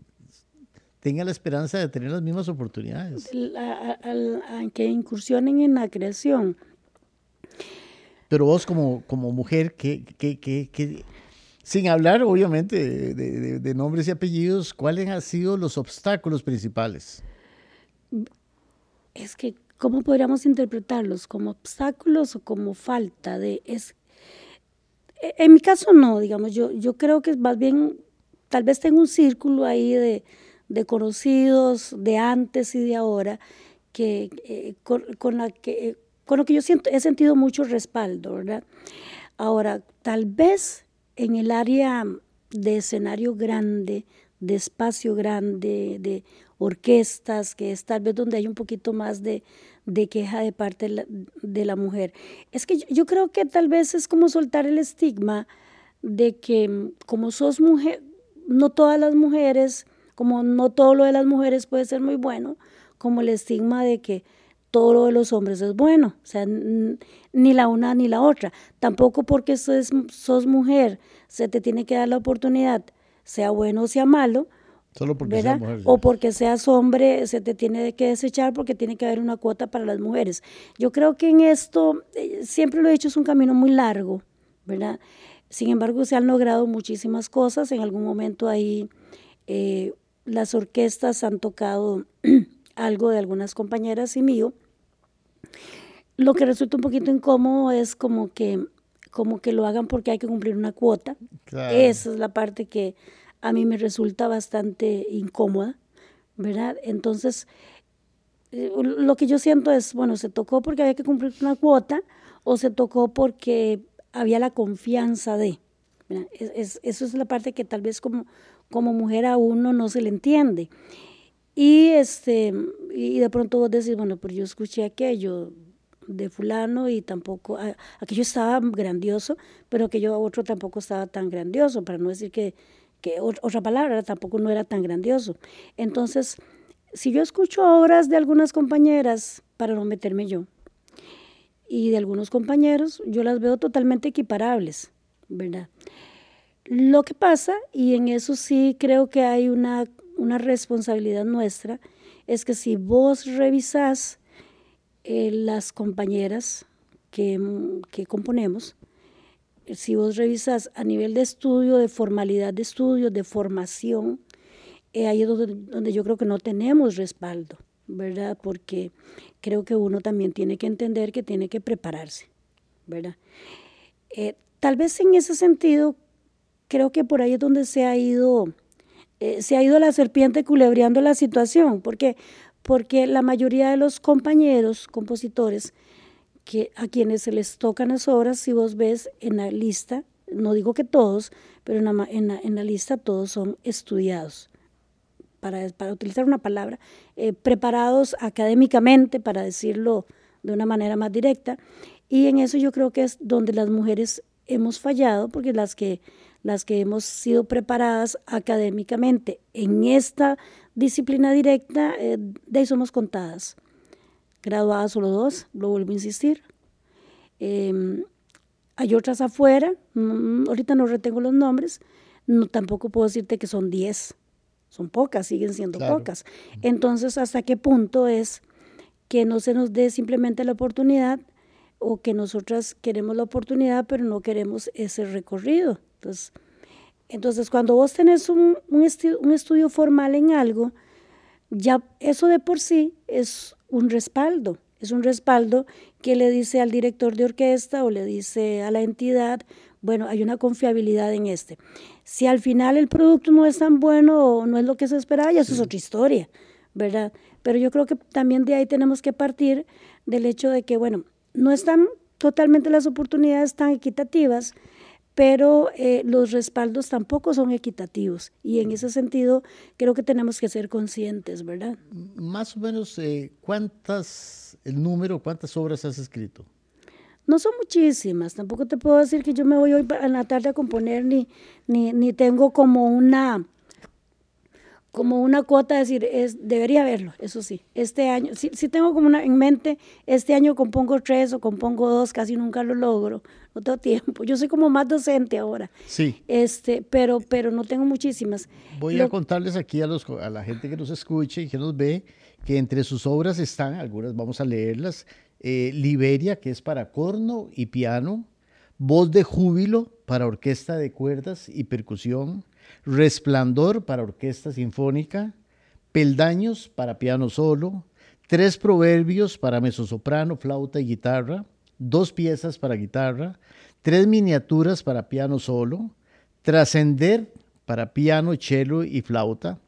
S1: tengan la esperanza de tener las mismas oportunidades.
S2: A, que incursionen en la creación.
S1: Pero vos como, como mujer, que, que, sin hablar obviamente de, de, nombres y apellidos, ¿cuáles han sido los obstáculos principales?
S2: Es que ¿cómo podríamos interpretarlos? ¿Como obstáculos o como falta de... Es, en mi caso no, digamos, yo, yo creo que más bien, tal vez tengo un círculo ahí de, de conocidos de antes y de ahora, que, eh, con, la que, con lo que yo siento, he sentido mucho respaldo, ¿verdad? Ahora, tal vez en el área de escenario grande, de espacio grande, de orquestas, que es tal vez donde hay un poquito más de, queja de parte de la, mujer. Es que yo, creo que tal vez es como soltar el estigma de que mm, como sos mujer, no todas las mujeres, como no todo lo de las mujeres puede ser muy bueno, como el estigma de que todo lo de los hombres es bueno, o sea, ni la una ni la otra. Tampoco porque sos, sos mujer se te tiene que dar la oportunidad, sea bueno o sea malo,
S1: Solo porque seas mujer.
S2: O porque seas hombre, se te tiene que desechar porque tiene que haber una cuota para las mujeres. Yo creo que en esto, eh, siempre lo he dicho, es un camino muy largo, ¿verdad? Sin embargo, se han logrado muchísimas cosas. En algún momento ahí eh, las orquestas han tocado algo de algunas compañeras y mío. Lo que resulta un poquito incómodo es como que, como que lo hagan porque hay que cumplir una cuota. Esa es la parte que a mí me resulta bastante incómoda, ¿verdad? Entonces, eh, lo que yo siento es, bueno, se tocó porque había que cumplir una cuota o se tocó porque había la confianza de. Es, eso es la parte que tal vez como, como mujer a uno no se le entiende. Y, este, y de pronto vos decís, bueno, pero yo escuché aquello de fulano y tampoco, aquello estaba grandioso, pero aquello otro tampoco estaba tan grandioso, para no decir que, que otra palabra tampoco no era tan grandioso. Entonces, si yo escucho obras de algunas compañeras, para no meterme yo, y de algunos compañeros, yo las veo totalmente equiparables, ¿verdad? Lo que pasa, y en eso sí creo que hay una, una responsabilidad nuestra, es que si vos revisás eh, las compañeras que, que componemos, si vos revisas a nivel de estudio, de formalidad de estudio, de formación, eh, ahí es donde, yo creo que no tenemos respaldo, ¿verdad? Porque creo que uno también tiene que entender que tiene que prepararse, ¿verdad? Eh, tal vez en ese sentido, creo que por ahí es donde se ha ido, eh, se ha ido la serpiente culebreando la situación, porque porque la mayoría de los compañeros compositores que a quienes se les tocan las obras, si vos ves en la lista, no digo que todos, pero en la, en la, lista todos son estudiados, para, para utilizar una palabra, eh, preparados académicamente, para decirlo de una manera más directa, y en eso yo creo que es donde las mujeres hemos fallado, porque las que, las que hemos sido preparadas académicamente en esta disciplina directa, eh, de ahí somos contadas graduadas solo dos, lo vuelvo a insistir. Em, hay otras afuera, mm, ahorita no retengo los nombres, no, tampoco puedo decirte que son diez, son pocas, siguen siendo pocas. Entonces, ¿hasta qué punto es que no se nos dé simplemente la oportunidad o que nosotras queremos la oportunidad pero no queremos ese recorrido? Entonces, entonces cuando vos tenés un, un, un estudio formal en algo, ya eso de por sí es un respaldo, es un respaldo que le dice al director de orquesta o le dice a la entidad, bueno, hay una confiabilidad en este. Si al final el producto no es tan bueno o no es lo que se esperaba, ya eso es otra historia, ¿verdad? Pero yo creo que también de ahí tenemos que partir del hecho de que, bueno, no están totalmente las oportunidades tan equitativas, pero eh, los respaldos tampoco son equitativos y en ese sentido creo que tenemos que ser conscientes, ¿verdad?
S1: Más o menos, eh, ¿cuántas, el número, cuántas obras has escrito?
S2: No son muchísimas, tampoco te puedo decir que yo me voy hoy en la tarde a componer ni, ni, ni tengo como una como una cuota, decir, es, debería haberlo, eso sí. Este año, si, tengo como una en mente, este año compongo tres o compongo dos, casi nunca lo logro, no tengo tiempo. Yo soy como más docente ahora.
S1: Sí.
S2: Este, pero, pero no tengo muchísimas.
S1: Voy a contarles aquí a, los, a la gente que nos escuche y que nos ve, que entre sus obras están, algunas vamos a leerlas, eh, Liberia, que es para corno y piano, Voz de Júbilo para orquesta de cuerdas y percusión, Resplandor para orquesta sinfónica, Peldaños para piano solo, tres proverbios para mezzosoprano, flauta y guitarra, dos piezas para guitarra, tres miniaturas para piano solo, trascender para piano, cello y flauta,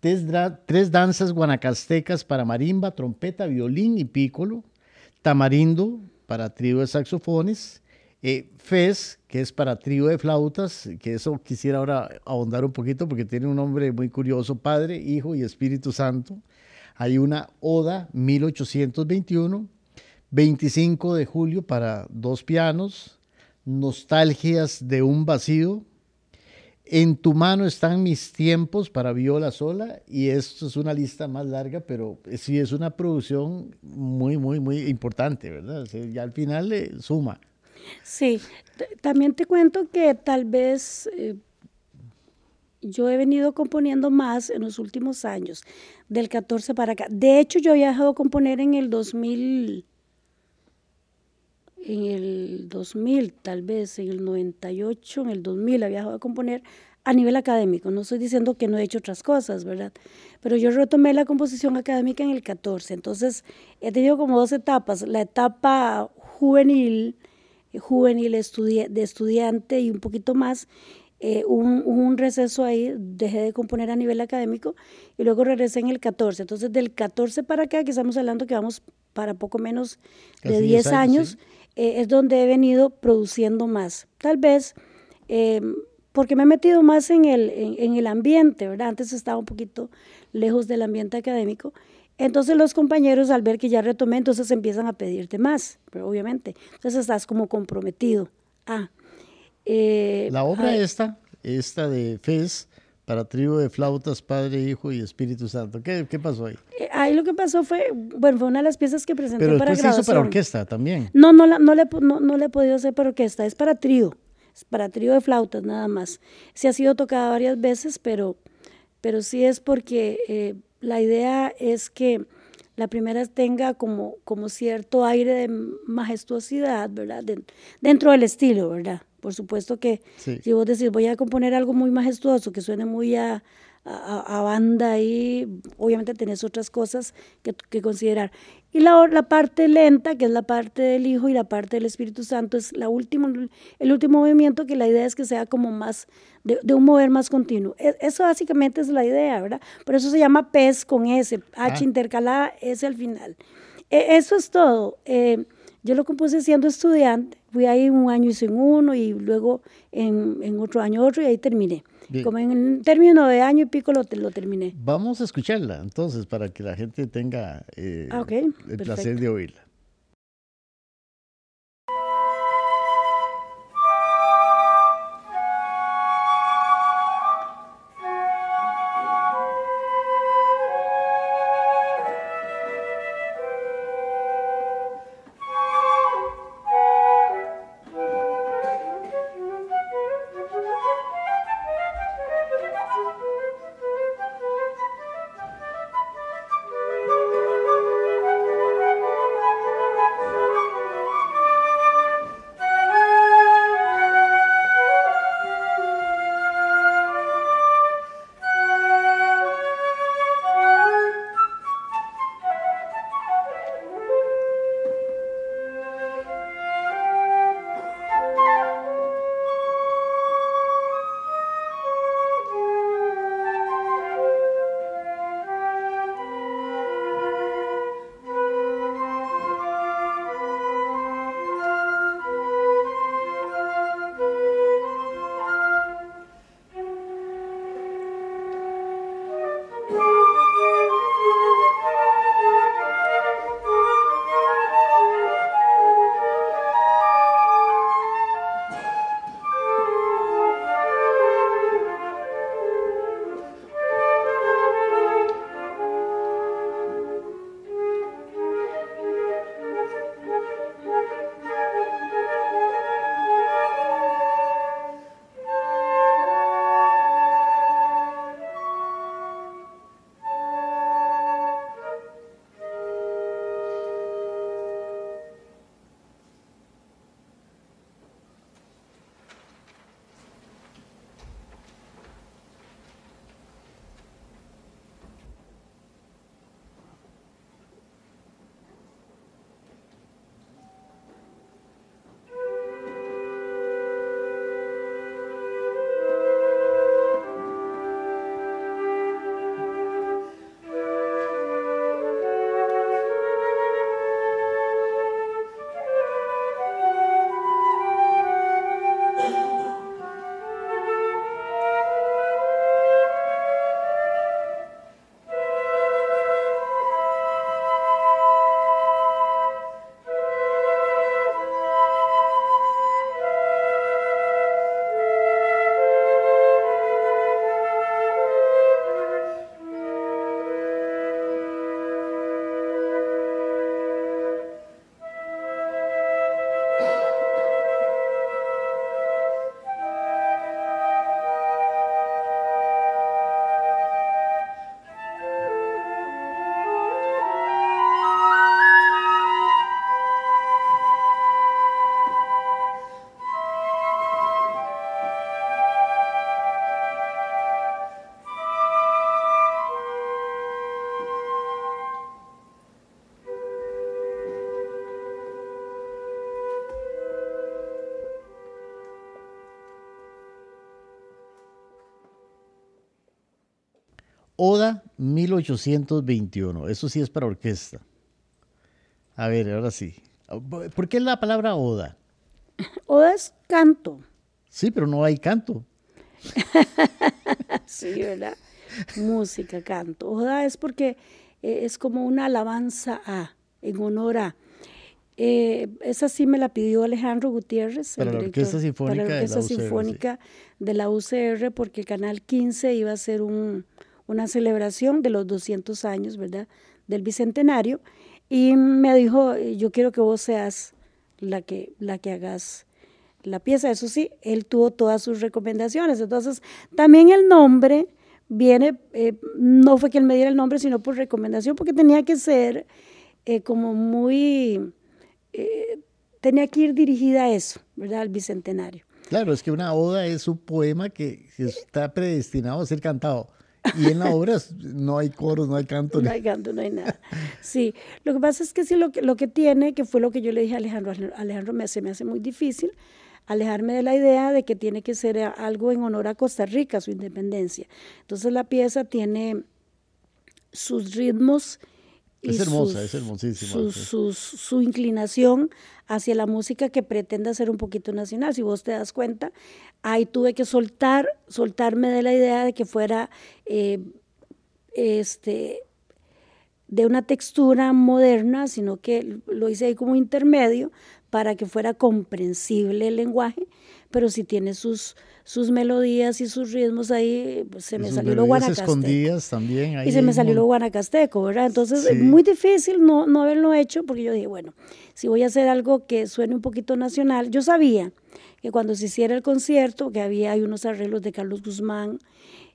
S1: tres, danzas guanacastecas para marimba, trompeta, violín y pícolo, tamarindo para trío de saxofones, eh, Fez, que es para trío de flautas, que eso quisiera ahora ahondar un poquito porque tiene un nombre muy curioso, Padre, Hijo y Espíritu Santo. Hay una Oda 1821, 25 de julio para dos pianos, Nostalgias de un vacío, En tu mano están mis tiempos para viola sola y esto es una lista más larga, pero sí es una producción muy, muy, muy importante, ¿verdad? ya al final le suma.
S2: Sí, también te cuento que tal vez eh, yo he venido componiendo más en los últimos años, del 14 para acá. De hecho, yo había dejado de componer en el 2000, en el 2000 tal vez, en el 98, en el 2000 había dejado de componer a nivel académico. No estoy diciendo que no he hecho otras cosas, ¿verdad? Pero yo retomé la composición académica en el 14. Entonces, he tenido como dos etapas. La etapa juvenil, juvenil de estudiante y un poquito más, eh, un, un, receso ahí, dejé de componer a nivel académico y luego regresé en el 14. Entonces, del 14 para acá, que estamos hablando que vamos para poco menos de 10 años, eh, es donde he venido produciendo más. Tal vez em, porque me he metido más en el, en el ambiente, ¿verdad? Antes estaba un poquito lejos del ambiente académico entonces los compañeros al ver que ya retomé, entonces empiezan a pedirte más, pero obviamente. Entonces estás como comprometido. Ah,
S1: eh, la obra esta, esta de Fez, para trío de flautas, Padre, Hijo y Espíritu Santo. ¿Qué, qué pasó ahí?
S2: Eh, ahí lo que pasó fue, bueno, fue una de las piezas que presenté
S1: Pero
S2: para
S1: grabación. hizo para orquesta también.
S2: No, no, no, le, no, no le he podido hacer para orquesta, es para trío, es para trío de flautas nada más. Se ha sido tocada varias veces, pero, pero sí es porque... Eh, la idea es que la primera tenga como, como cierto aire de majestuosidad, ¿verdad? dentro del estilo, ¿verdad? Por supuesto que si vos decís, voy a componer algo muy majestuoso, que suene muy a, a, banda y obviamente tenés otras cosas que, que considerar. Y la, la, parte lenta, que es la parte del Hijo y la parte del Espíritu Santo, es la última, el último movimiento que la idea es que sea como más, de, de un mover más continuo. E, eso básicamente es la idea, ¿verdad? Por eso se llama PES con S, H ah. intercalada, S al final. E, eso es todo. Eh, yo lo compuse siendo estudiante, fui ahí un año y sin uno y luego en, en otro año otro y ahí terminé. Como en el término de año y pico lo, lo, terminé.
S1: Vamos a escucharla entonces para que la gente tenga eh, ah, el placer de oírla. 1821. Eso sí es para orquesta. A ver, ahora sí. ¿Por qué la palabra oda?
S2: Oda es canto.
S1: Sí, pero no hay canto.
S2: sí, ¿verdad? Música, canto. Oda es porque eh, es como una alabanza a, en honor a. Eh, esa sí me la pidió Alejandro Gutiérrez,
S1: para la Orquesta Sinfónica,
S2: para la Orquesta Sinfónica de la UCR, porque el Canal 15 iba a ser un, una celebración de los 200 años, ¿verdad?, del Bicentenario, y me dijo, yo quiero que vos seas la que, la que hagas la pieza. Eso sí, él tuvo todas sus recomendaciones. Entonces, también el nombre viene, eh, no fue que él me diera el nombre, sino por recomendación, porque tenía que ser eh, como muy, eh, tenía que ir dirigida a eso, ¿verdad? Al Bicentenario.
S1: Claro, es que una oda es un poema que está predestinado a ser cantado. Y en la obra no hay coros, no hay canto.
S2: No hay canto, no hay nada. Sí, lo que pasa es que sí, lo que, lo que tiene, que fue lo que yo le dije a Alejandro, Alejandro me, se me hace muy difícil alejarme de la idea de que tiene que ser algo en honor a Costa Rica, su independencia. Entonces la pieza tiene sus ritmos
S1: es hermosa, es hermosísima.
S2: Su, inclinación hacia la música que pretenda ser un poquito nacional. Si vos te das cuenta, ahí tuve que soltar, soltarme de la idea de que fuera eh, este, de una textura moderna, sino que lo hice ahí como intermedio para que fuera comprensible el lenguaje, pero si tiene sus, sus melodías y sus ritmos ahí, pues se me salió lo guanacasteco.
S1: también.
S2: y se me salió lo guanacasteco, ¿verdad? Entonces es muy difícil no, no haberlo hecho porque yo dije, bueno, si voy a hacer algo que suene un poquito nacional, yo sabía que cuando se hiciera el concierto, que había hay unos arreglos de Carlos Guzmán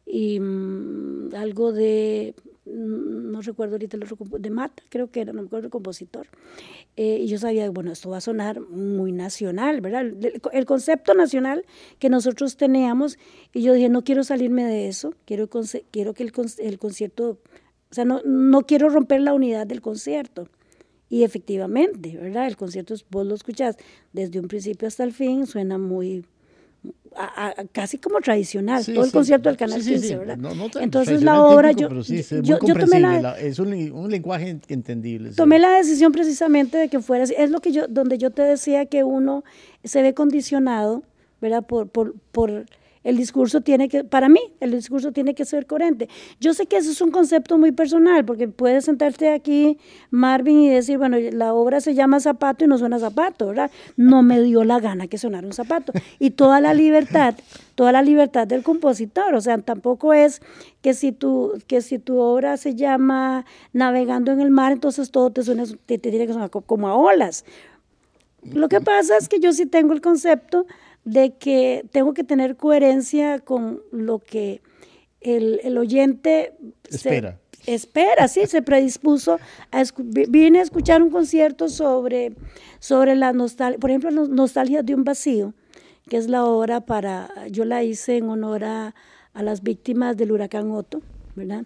S2: y mm, algo de no recuerdo ahorita el de Mata, creo que era, no me acuerdo el compositor. Eh, y yo sabía, bueno, esto va a sonar muy nacional, ¿verdad? El, concepto nacional que nosotros teníamos, y yo dije, no quiero salirme de eso, quiero, quiero que el, el concierto, o sea, no, no quiero romper la unidad del concierto. Y efectivamente, ¿verdad? El concierto, vos lo escuchás desde un principio hasta el fin, suena muy casi como tradicional, todo el concierto del Canal 15, ¿verdad? Entonces la obra, yo,
S1: yo, tomé la, es un, un, lenguaje entendible.
S2: Tomé la decisión precisamente de que fuera así. Es lo que yo, donde yo te decía que uno se ve condicionado, ¿verdad? Por, por, por el discurso tiene que, para mí, el discurso tiene que ser coherente. Yo sé que eso es un concepto muy personal, porque puedes sentarte aquí, Marvin, y decir, bueno, la obra se llama zapato y no suena zapato, ¿verdad? No me dio la gana que sonara un zapato. Y toda la libertad, toda la libertad del compositor, o sea, tampoco es que si tu, que si tu obra se llama Navegando en el mar, entonces todo te suena, te, te tiene que sonar como a olas. Lo que pasa es que yo sí tengo el concepto de que tengo que tener coherencia con lo que el, oyente
S1: espera.
S2: espera, sí, se predispuso. A vine a escuchar un concierto sobre, sobre la nostalgia, por ejemplo, Nostalgia de un vacío, que es la obra para, yo la hice en honor a, las víctimas del huracán Otto, ¿verdad?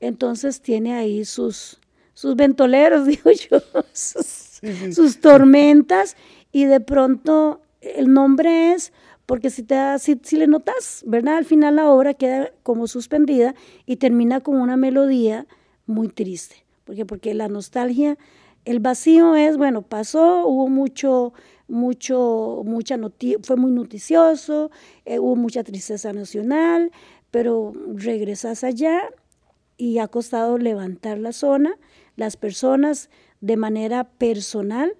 S2: Entonces tiene ahí sus, sus ventoleros, digo yo, sus tormentas, y de pronto el nombre es porque si, te si, le notas, ¿verdad? Al final la obra queda como suspendida y termina con una melodía muy triste. porque Porque la nostalgia, el vacío es, bueno, pasó, hubo mucho, mucho, mucha fue muy noticioso, eh, hubo mucha tristeza nacional, pero regresas allá y ha costado levantar la zona, las personas de manera personal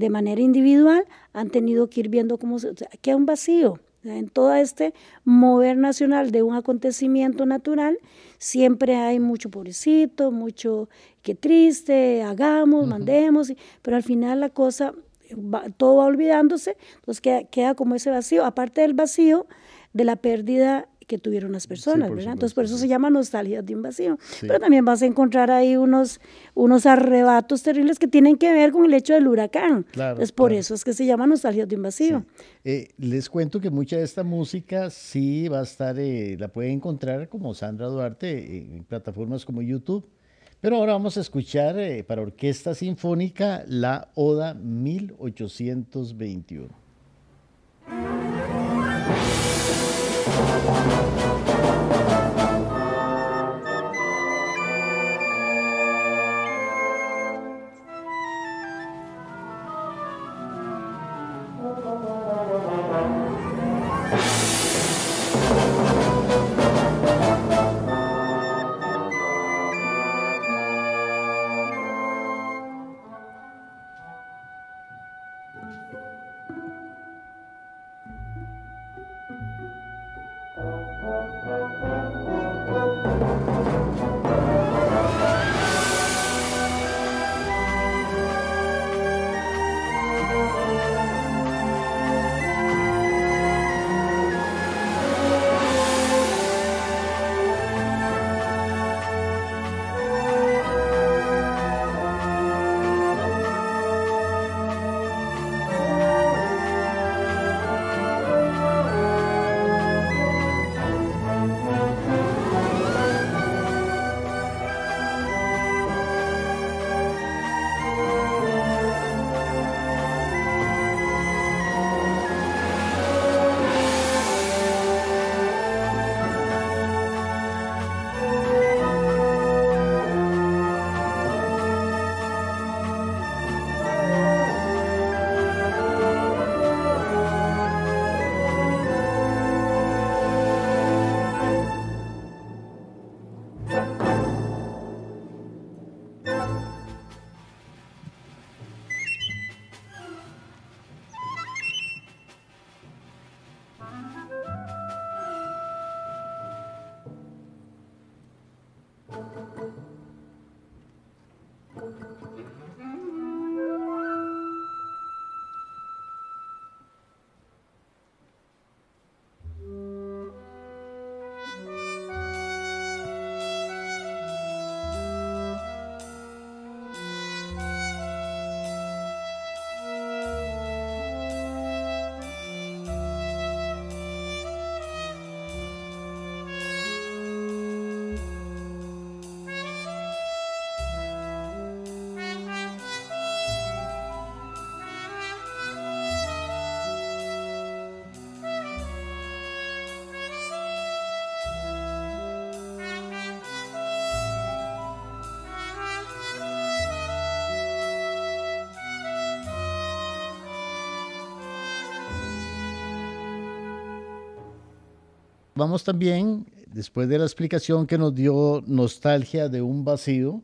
S2: de manera individual han tenido que ir viendo cómo se, queda un vacío. En todo este mover nacional de un acontecimiento natural, siempre hay mucho pobrecito, mucho que triste, hagamos, mandemos, pero al final la cosa, todo va olvidándose, entonces queda, queda como ese vacío, aparte del vacío de la pérdida que tuvieron las personas, ¿verdad? Entonces por eso se llama nostalgia de invasión. Pero también vas a encontrar ahí unos, unos arrebatos terribles que tienen que ver con el hecho del huracán. Claro, es por eso es que se llama nostalgia de invasión.
S1: Eh, les cuento que mucha de esta música sí va a estar, eh, la pueden encontrar como Sandra Duarte en plataformas como YouTube. Pero ahora vamos a escuchar eh, para orquesta sinfónica la Oda 1821. Thank you. Vamos también, después de la explicación que nos dio Nostalgia de un vacío,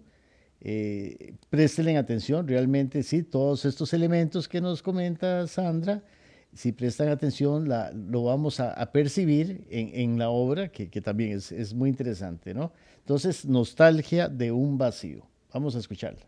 S1: eh, presten atención, realmente sí, todos estos elementos que nos comenta Sandra, si prestan atención, lo vamos a, percibir en, la obra, que, que también es, es, muy interesante, ¿no? Entonces, nostalgia de un vacío. Vamos a escucharla.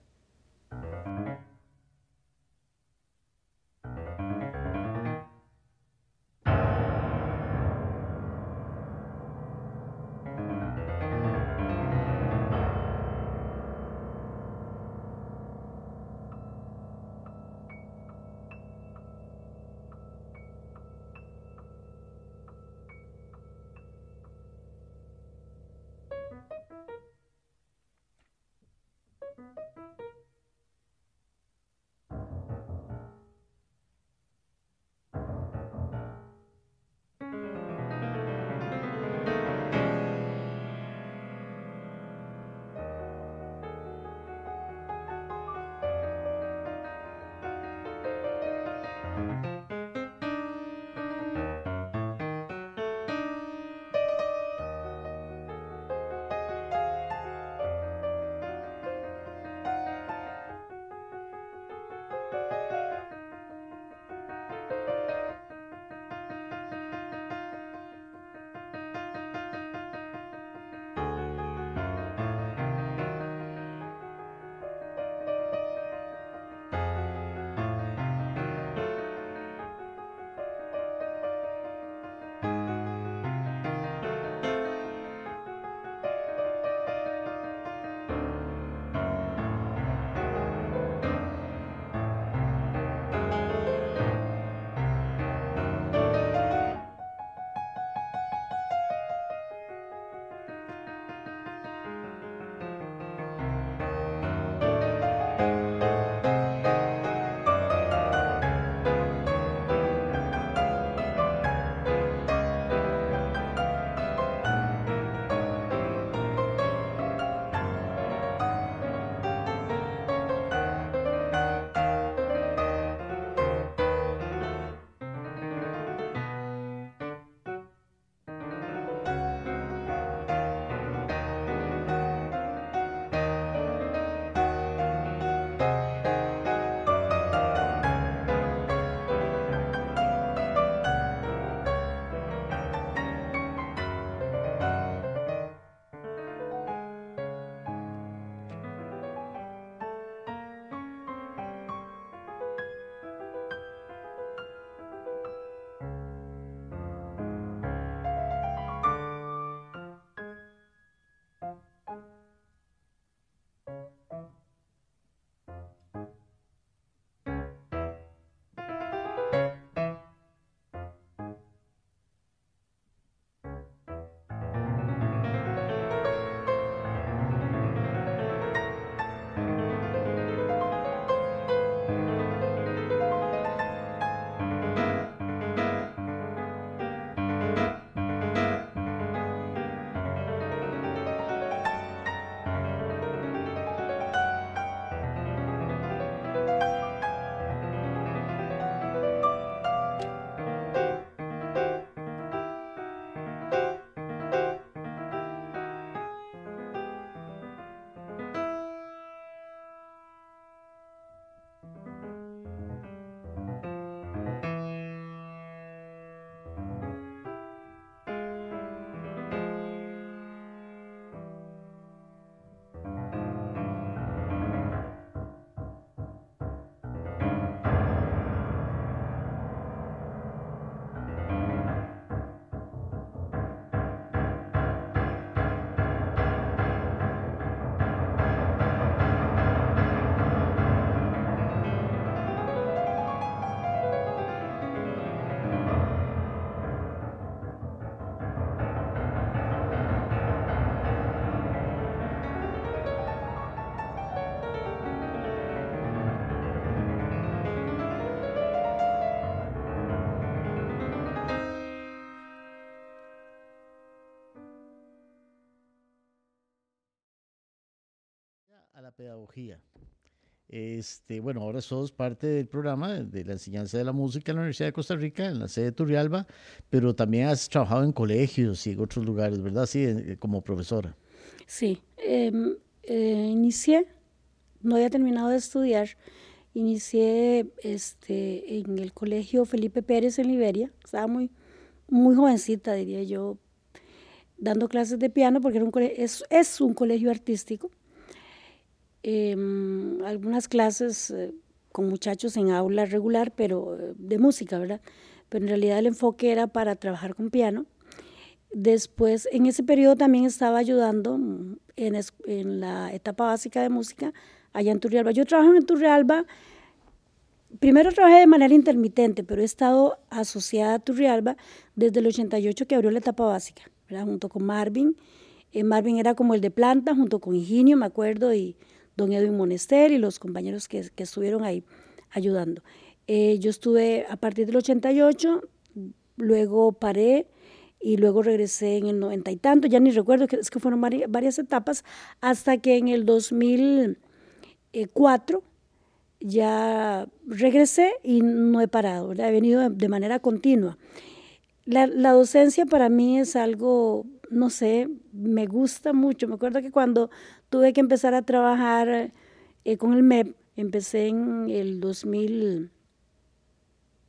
S1: A la pedagogía. Este, bueno, ahora sos parte del programa de la enseñanza de la música en la Universidad de Costa Rica, en la sede de Turrialba, pero también has trabajado en colegios y en otros lugares, ¿verdad? Sí, como profesora.
S2: Sí, em, eh, inicié, no había terminado de estudiar, inicié este, en el colegio Felipe Pérez en Liberia, estaba muy, muy jovencita, diría yo, dando clases de piano, porque era un es, es un colegio artístico Em, algunas clases eh, con muchachos en aula regular, pero eh, de música, ¿verdad? Pero en realidad el enfoque era para trabajar con piano. Después, en ese periodo también estaba ayudando mm, en, en la etapa básica de música allá en Turrialba. Yo trabajo en Turrialba, primero trabajé de manera intermitente, pero he estado asociada a Turrialba desde el 88 que abrió la etapa básica, ¿verdad? junto con Marvin. Eh, Marvin era como el de planta, junto con Higinio, me acuerdo, y don Edwin Monester y los compañeros que, estuvieron ahí ayudando. Eh, yo estuve a partir del 88, luego paré y luego regresé en el 90 y tanto, ya ni recuerdo, es que fueron varias etapas, hasta que en el 2004 ya regresé y no he parado, he venido de, manera continua. La, docencia para mí es algo no sé, me gusta mucho. Me acuerdo que cuando tuve que empezar a trabajar eh, con el MEP, empecé en el 2000,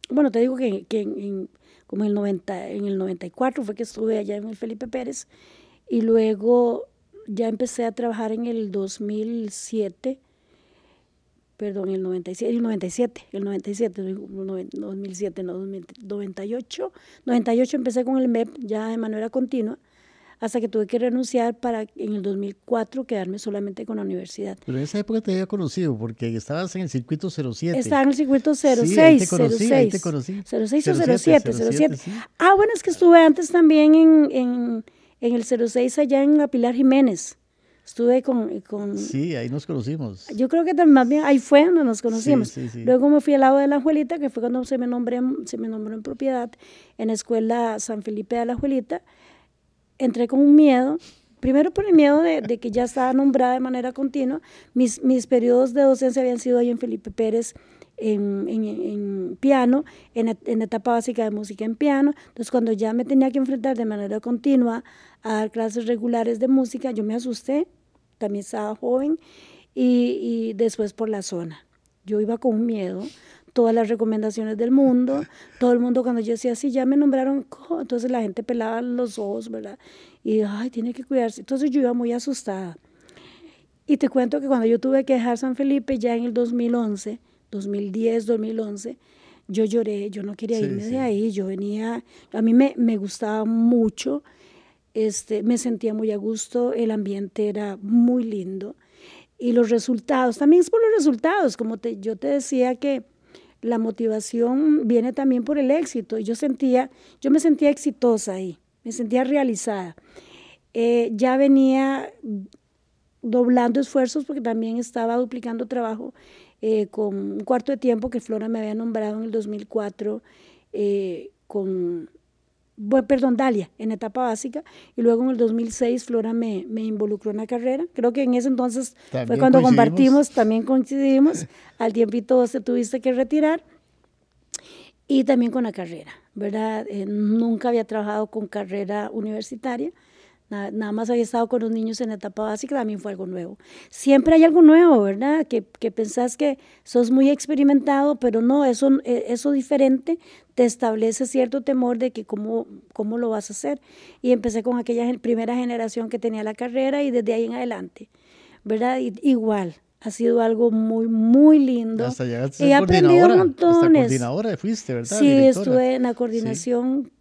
S2: bueno, te digo que, en, como en el, 90, en el 94 fue que estuve allá en el Felipe Pérez. Y luego ya empecé a trabajar en el 2007 perdón, el 97, el 97, el 97, 2007, no, 98, 98 empecé con el MEP ya de manera continua hasta que tuve que renunciar para en el 2004 quedarme solamente con la universidad.
S1: Pero en esa época te había conocido porque estabas en el circuito 07.
S2: Estaba en el circuito 06,
S1: sí, ahí te conocí, 06. Ahí te conocí.
S2: 06 o 07, 07. 07. Ah, bueno, es que estuve antes también en, en, en el 06 allá en la Pilar Jiménez. Estuve con, con,
S1: Sí, ahí nos conocimos.
S2: Yo creo que más bien ahí fue donde nos conocimos. Sí, sí, Luego me fui al lado de la Ajuelita, que fue cuando se me, nombré, se me nombró en propiedad en la escuela San Felipe de la Ajuelita entré con un miedo, primero por el miedo de, que ya estaba nombrada de manera continua. Mis, mis periodos de docencia habían sido ahí en Felipe Pérez en, piano, en, en, etapa básica de música en piano. Entonces, cuando ya me tenía que enfrentar de manera continua a dar clases regulares de música, yo me asusté, también estaba joven, y, y después por la zona. Yo iba con miedo, todas las recomendaciones del mundo, todo el mundo cuando yo decía, sí, ya me nombraron, entonces la gente pelaba los ojos, ¿verdad? Y, ay, tiene que cuidarse. Entonces yo iba muy asustada. Y te cuento que cuando yo tuve que dejar San Felipe ya en el 2011, 2010, 2011, yo lloré, yo no quería irme de ahí, yo venía, a mí me, me gustaba mucho, este, me sentía muy a gusto, el ambiente era muy lindo y los resultados, también es por los resultados, como te, yo te decía que la motivación viene también por el éxito. Yo sentía, yo me sentía exitosa ahí, me sentía realizada. Eh, ya venía doblando esfuerzos porque también estaba duplicando trabajo eh, con un cuarto de tiempo que Flora me había nombrado en el 2004 eh, con perdón, Dalia, en etapa básica, y luego en el 2006 Flora me, me involucró en la carrera. Creo que en ese entonces fue cuando compartimos, también coincidimos, al tiempito te tuviste que retirar, y también con la carrera, ¿verdad? Eh, nunca había trabajado con carrera universitaria, Nada, más había estado con los niños en etapa básica, también fue algo nuevo. Siempre hay algo nuevo, ¿verdad? Que, que pensás que sos muy experimentado, pero no, eso, e, eso diferente te establece cierto temor de que cómo, cómo lo vas a hacer. Y empecé con aquella primera generación que tenía la carrera y desde ahí en adelante, ¿verdad? igual, ha sido algo muy, muy lindo.
S1: Hasta He aprendido montones. coordinadora fuiste, ¿verdad?
S2: Sí, estuve en la coordinación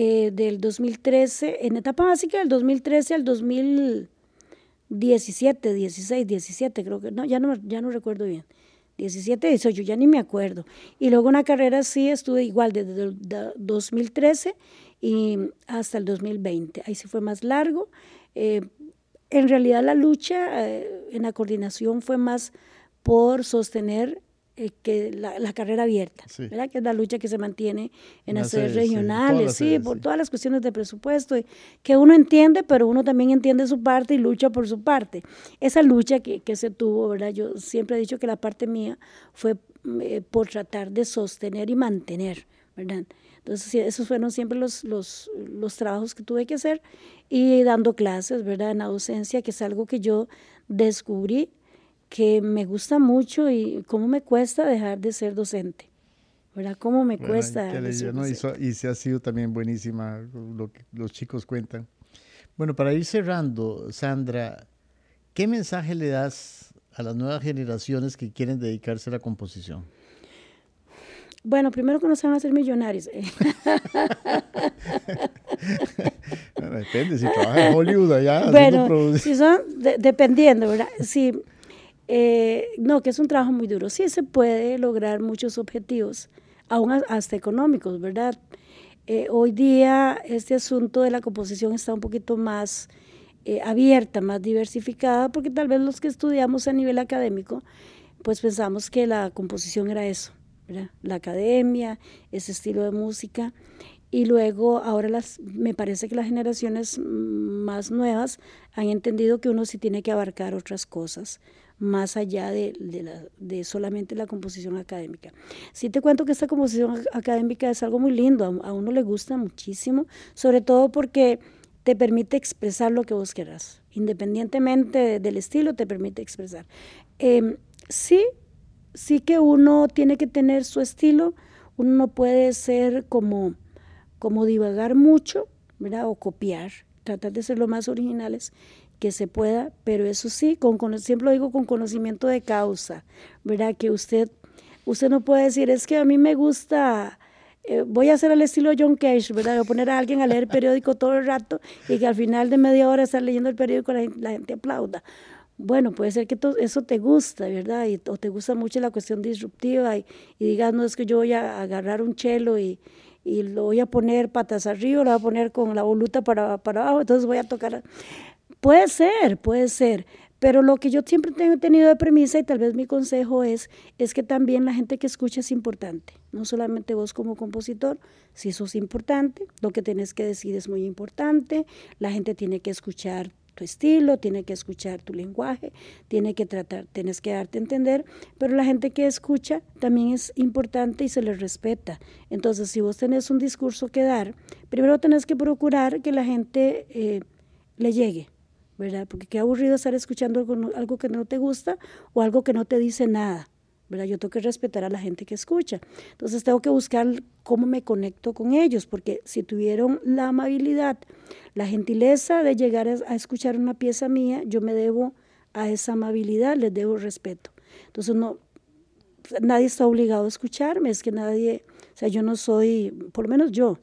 S2: eh, del 2013, en etapa básica del 2013 al 2017, 16, 17, creo que, no, ya no, ya no recuerdo bien. 17, 18, ya ni me acuerdo. Y luego una carrera sí estuve igual desde el 2013 y hasta el 2020. Ahí sí fue más largo. Eh, en realidad la lucha eh, en la coordinación fue más por sostener eh, que la, carrera abierta, ¿verdad? Que es la lucha que se mantiene en las sedes regionales, sí, por todas las cuestiones de presupuesto, que uno entiende, pero uno también entiende su parte y lucha por su parte. Esa lucha que, que se tuvo, ¿verdad? Yo siempre he dicho que la parte mía fue eh, por tratar de sostener y mantener, ¿verdad? Entonces, esos fueron siempre los, los, los trabajos que tuve que hacer y dando clases, ¿verdad? En la docencia, que es algo que yo descubrí que me gusta mucho y cómo me cuesta dejar de ser docente. ¿Verdad? ¿Cómo me cuesta?
S1: y, se ha sido también buenísima lo que los chicos cuentan. Bueno, para ir cerrando, Sandra, ¿qué mensaje le das a las nuevas generaciones que quieren dedicarse a la composición?
S2: Bueno, primero que no se van a hacer millonarios.
S1: depende, si trabajan en Hollywood allá.
S2: Bueno, si son, dependiendo, ¿verdad? Si eh, no, que es un trabajo muy duro. Sí se puede lograr muchos objetivos, aún hasta económicos, ¿verdad? Eh, hoy día este asunto de la composición está un poquito más eh, abierta, más diversificada, porque tal vez los que estudiamos a nivel académico, pues pensamos que la composición era eso, ¿verdad? La academia, ese estilo de música. Y luego ahora las, me parece que las generaciones más nuevas han entendido que uno sí tiene que abarcar otras cosas más allá de, de, solamente la composición académica. Sí te cuento que esta composición académica es algo muy lindo, a, uno le gusta muchísimo, sobre todo porque te permite expresar lo que vos quieras, independientemente del estilo, te permite expresar. Em, sí, sí que uno tiene que tener su estilo, uno no puede ser como, como divagar mucho, ¿verdad? O copiar, tratar de ser lo más originales que se pueda, pero eso sí, con, siempre lo digo con conocimiento de causa, ¿verdad? Que usted, usted no puede decir, es que a mí me gusta, eh, voy a hacer al estilo John Cage, ¿verdad? Voy a poner a alguien a leer periódico todo el rato y que al final de media hora estar leyendo el periódico la, la gente aplauda. Bueno, puede ser que eso te gusta, ¿verdad? O te gusta mucho la cuestión disruptiva y, y digas, no es que yo voy a agarrar un chelo y, y lo voy a poner patas arriba, lo voy a poner con la voluta para, para abajo, entonces voy a tocar. Puede ser, puede ser. Pero lo que yo siempre tengo tenido de premisa y tal vez mi consejo es, es que también la gente que escucha es importante. No solamente vos como compositor, si sos importante, lo que tenés que decir es muy importante, la gente tiene que escuchar tu estilo, tiene que escuchar tu lenguaje, tiene que tratar, tienes que darte a entender, pero la gente que escucha también es importante y se le respeta. Entonces, si vos tenés un discurso que dar, primero tenés que procurar que la gente eh, le llegue, ¿verdad? Porque qué aburrido estar escuchando algo, que no te gusta o algo que no te dice nada, ¿verdad? Yo tengo que respetar a la gente que escucha. Entonces tengo que buscar cómo me conecto con ellos, porque si tuvieron la amabilidad, la gentileza de llegar a, escuchar una pieza mía, yo me debo a esa amabilidad, les debo respeto. Entonces no, nadie está obligado a escucharme, es que nadie, o sea, yo no soy, por lo menos yo,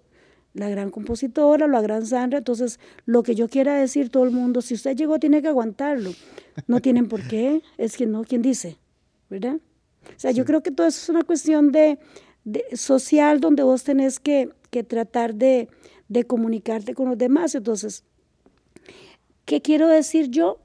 S2: la gran compositora, la gran Sandra. Entonces, lo que yo quiera decir, todo el mundo, si usted llegó, tiene que aguantarlo. No tienen por qué, es que no, ¿quién dice? ¿Verdad? O sea, yo creo que todo eso es una cuestión de, social donde vos tenés que, que tratar de, de comunicarte con los demás. Entonces, ¿qué quiero decir yo?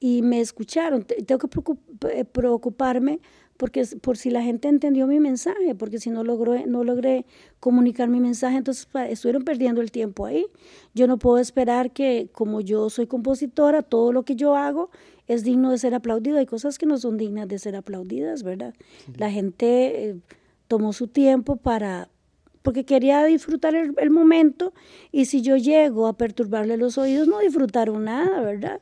S2: Y me escucharon. Tengo que preocuparme porque por si la gente entendió mi mensaje, porque si no logré, no logré comunicar mi mensaje, entonces estuvieron perdiendo el tiempo ahí. Yo no puedo esperar que como yo soy compositora, todo lo que yo hago es digno de ser aplaudido. Hay cosas que no son dignas de ser aplaudidas, ¿verdad? La gente eh, tomó su tiempo para porque quería disfrutar el, momento y si yo llego a perturbarle los oídos, no disfrutaron nada, ¿verdad?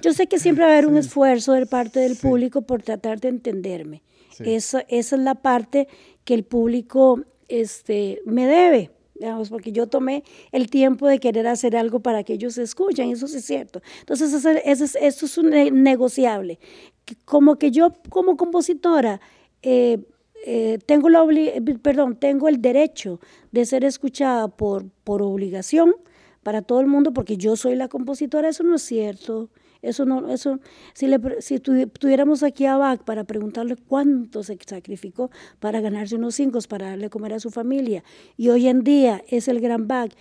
S2: Yo sé que siempre va a haber un esfuerzo de parte del público por tratar de entenderme. Esa, es la parte que el público este, me debe, digamos, porque yo tomé el tiempo de querer hacer algo para que ellos escuchen, eso sí es cierto. Entonces, eso, eso, es un negociable. Como que yo, como compositora, eh, eh, tengo, la perdón, tengo el derecho de ser escuchada por, por obligación para todo el mundo, porque yo soy la compositora, eso no es cierto. Eso no, eso, si, le, si tuviéramos aquí a Bach para preguntarle cuánto se sacrificó para ganarse unos cinco, para darle comer a su familia, y hoy en día es el gran Bach,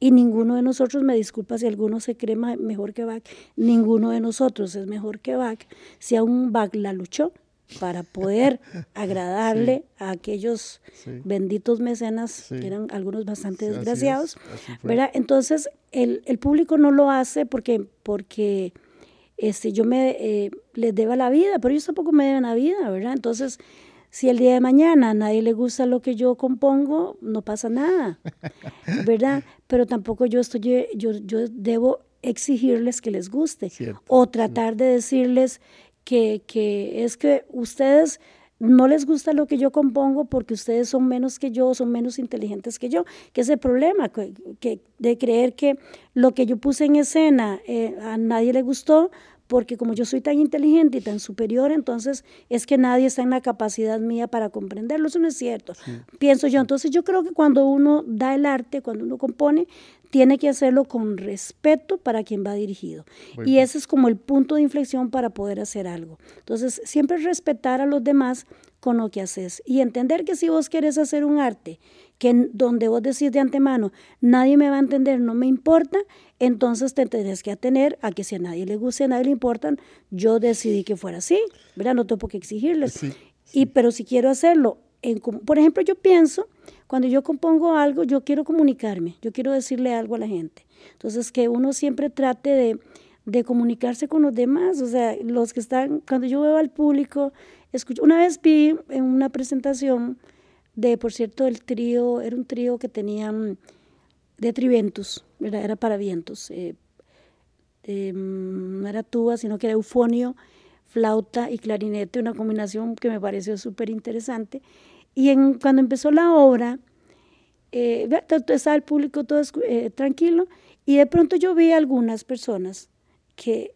S2: y ninguno de nosotros, me disculpa si alguno se cree mejor que Bach, ninguno de nosotros es mejor que Bach, si a un Bach la luchó, para poder agradarle a aquellos benditos mecenas, que eran algunos bastante desgraciados, ¿verdad? Entonces, el, el, público no lo hace porque, porque este, yo me, eh, les deba la vida, pero ellos tampoco me deben la vida, ¿verdad? Entonces, si el día de mañana a nadie le gusta lo que yo compongo, no pasa nada, ¿verdad? Pero tampoco yo estoy, yo, yo debo exigirles que les guste o tratar de decirles que, que es que ustedes no les gusta lo que yo compongo porque ustedes son menos que yo, son menos inteligentes que yo, que es el problema, que, de creer que lo que yo puse en escena eh, a nadie le gustó, porque como yo soy tan inteligente y tan superior, entonces es que nadie está en la capacidad mía para comprenderlo. Eso no es cierto, pienso yo. Entonces yo creo que cuando uno da el arte, cuando uno compone, tiene que hacerlo con respeto para quien va dirigido. y ese es como el punto de inflexión para poder hacer algo. Entonces, siempre respetar a los demás con lo que haces y entender que si vos querés hacer un arte que donde vos decís de antemano, nadie me va a entender, no me importa, entonces te tenés que atener a que si a nadie le guste, a nadie le importan, yo decidí que fuera así, ¿verdad? No tengo por qué exigirles. Y pero si quiero hacerlo, en, por ejemplo, yo pienso cuando yo compongo algo, yo quiero comunicarme, yo quiero decirle algo a la gente. Entonces, que uno siempre trate de, comunicarse con los demás, o sea, los que están, cuando yo veo al público, escucho, una vez vi en una presentación de, por cierto, el trío, era un trío que tenían de triventus, era para vientos, eh, no era tuba, sino que era eufonio, flauta y clarinete, una combinación que me pareció súper interesante. Y cuando empezó la obra, eh, estaba el público todo eh, tranquilo y de pronto yo vi algunas personas que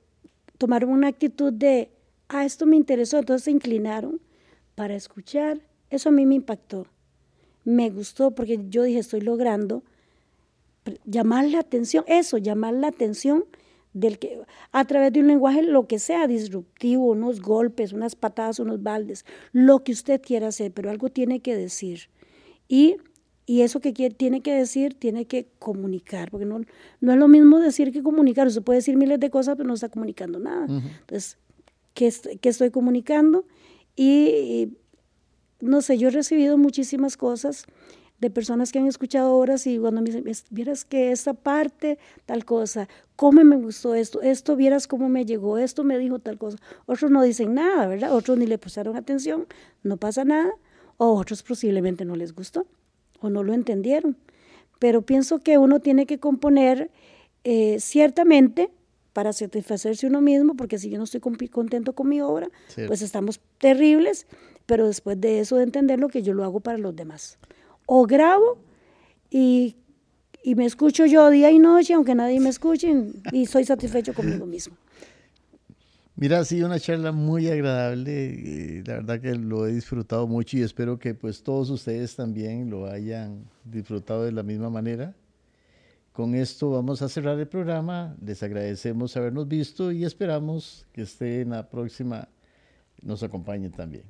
S2: tomaron una actitud de, ah, esto me interesó, entonces se inclinaron para escuchar. Eso a mí me impactó. Me gustó porque yo dije, estoy logrando llamar la atención, eso, llamar la atención del que a través de un lenguaje lo que sea disruptivo, unos golpes, unas patadas, unos baldes, lo que usted quiera hacer, pero algo tiene que decir. Y, y eso que quiere, tiene que decir, tiene que comunicar, porque no, no es lo mismo decir que comunicar, usted puede decir miles de cosas, pero no está comunicando nada. Entonces, ¿qué, ¿qué, estoy comunicando? y no sé, yo he recibido muchísimas cosas de personas que han escuchado horas y cuando me dicen, vieras que esta parte, tal cosa, cómo me gustó esto, esto, vieras cómo me llegó, esto me dijo tal cosa. Otros no dicen nada, ¿verdad? Otros ni le prestaron atención, no pasa nada, o otros posiblemente no les gustó o no lo entendieron. Pero pienso que uno tiene que componer eh, ciertamente para satisfacerse uno mismo, porque si yo no estoy contento con mi obra, pues estamos terribles, pero después de eso de entender lo que yo lo hago para los demás o grabo y, me escucho yo día y noche, aunque nadie me escuche, y soy satisfecho conmigo mismo.
S1: Mira, ha sido una charla muy agradable, la verdad que lo he disfrutado mucho y espero que pues todos ustedes también lo hayan disfrutado de la misma manera. Con esto vamos a cerrar el programa, les agradecemos habernos visto y esperamos que esté en la próxima, nos acompañen también.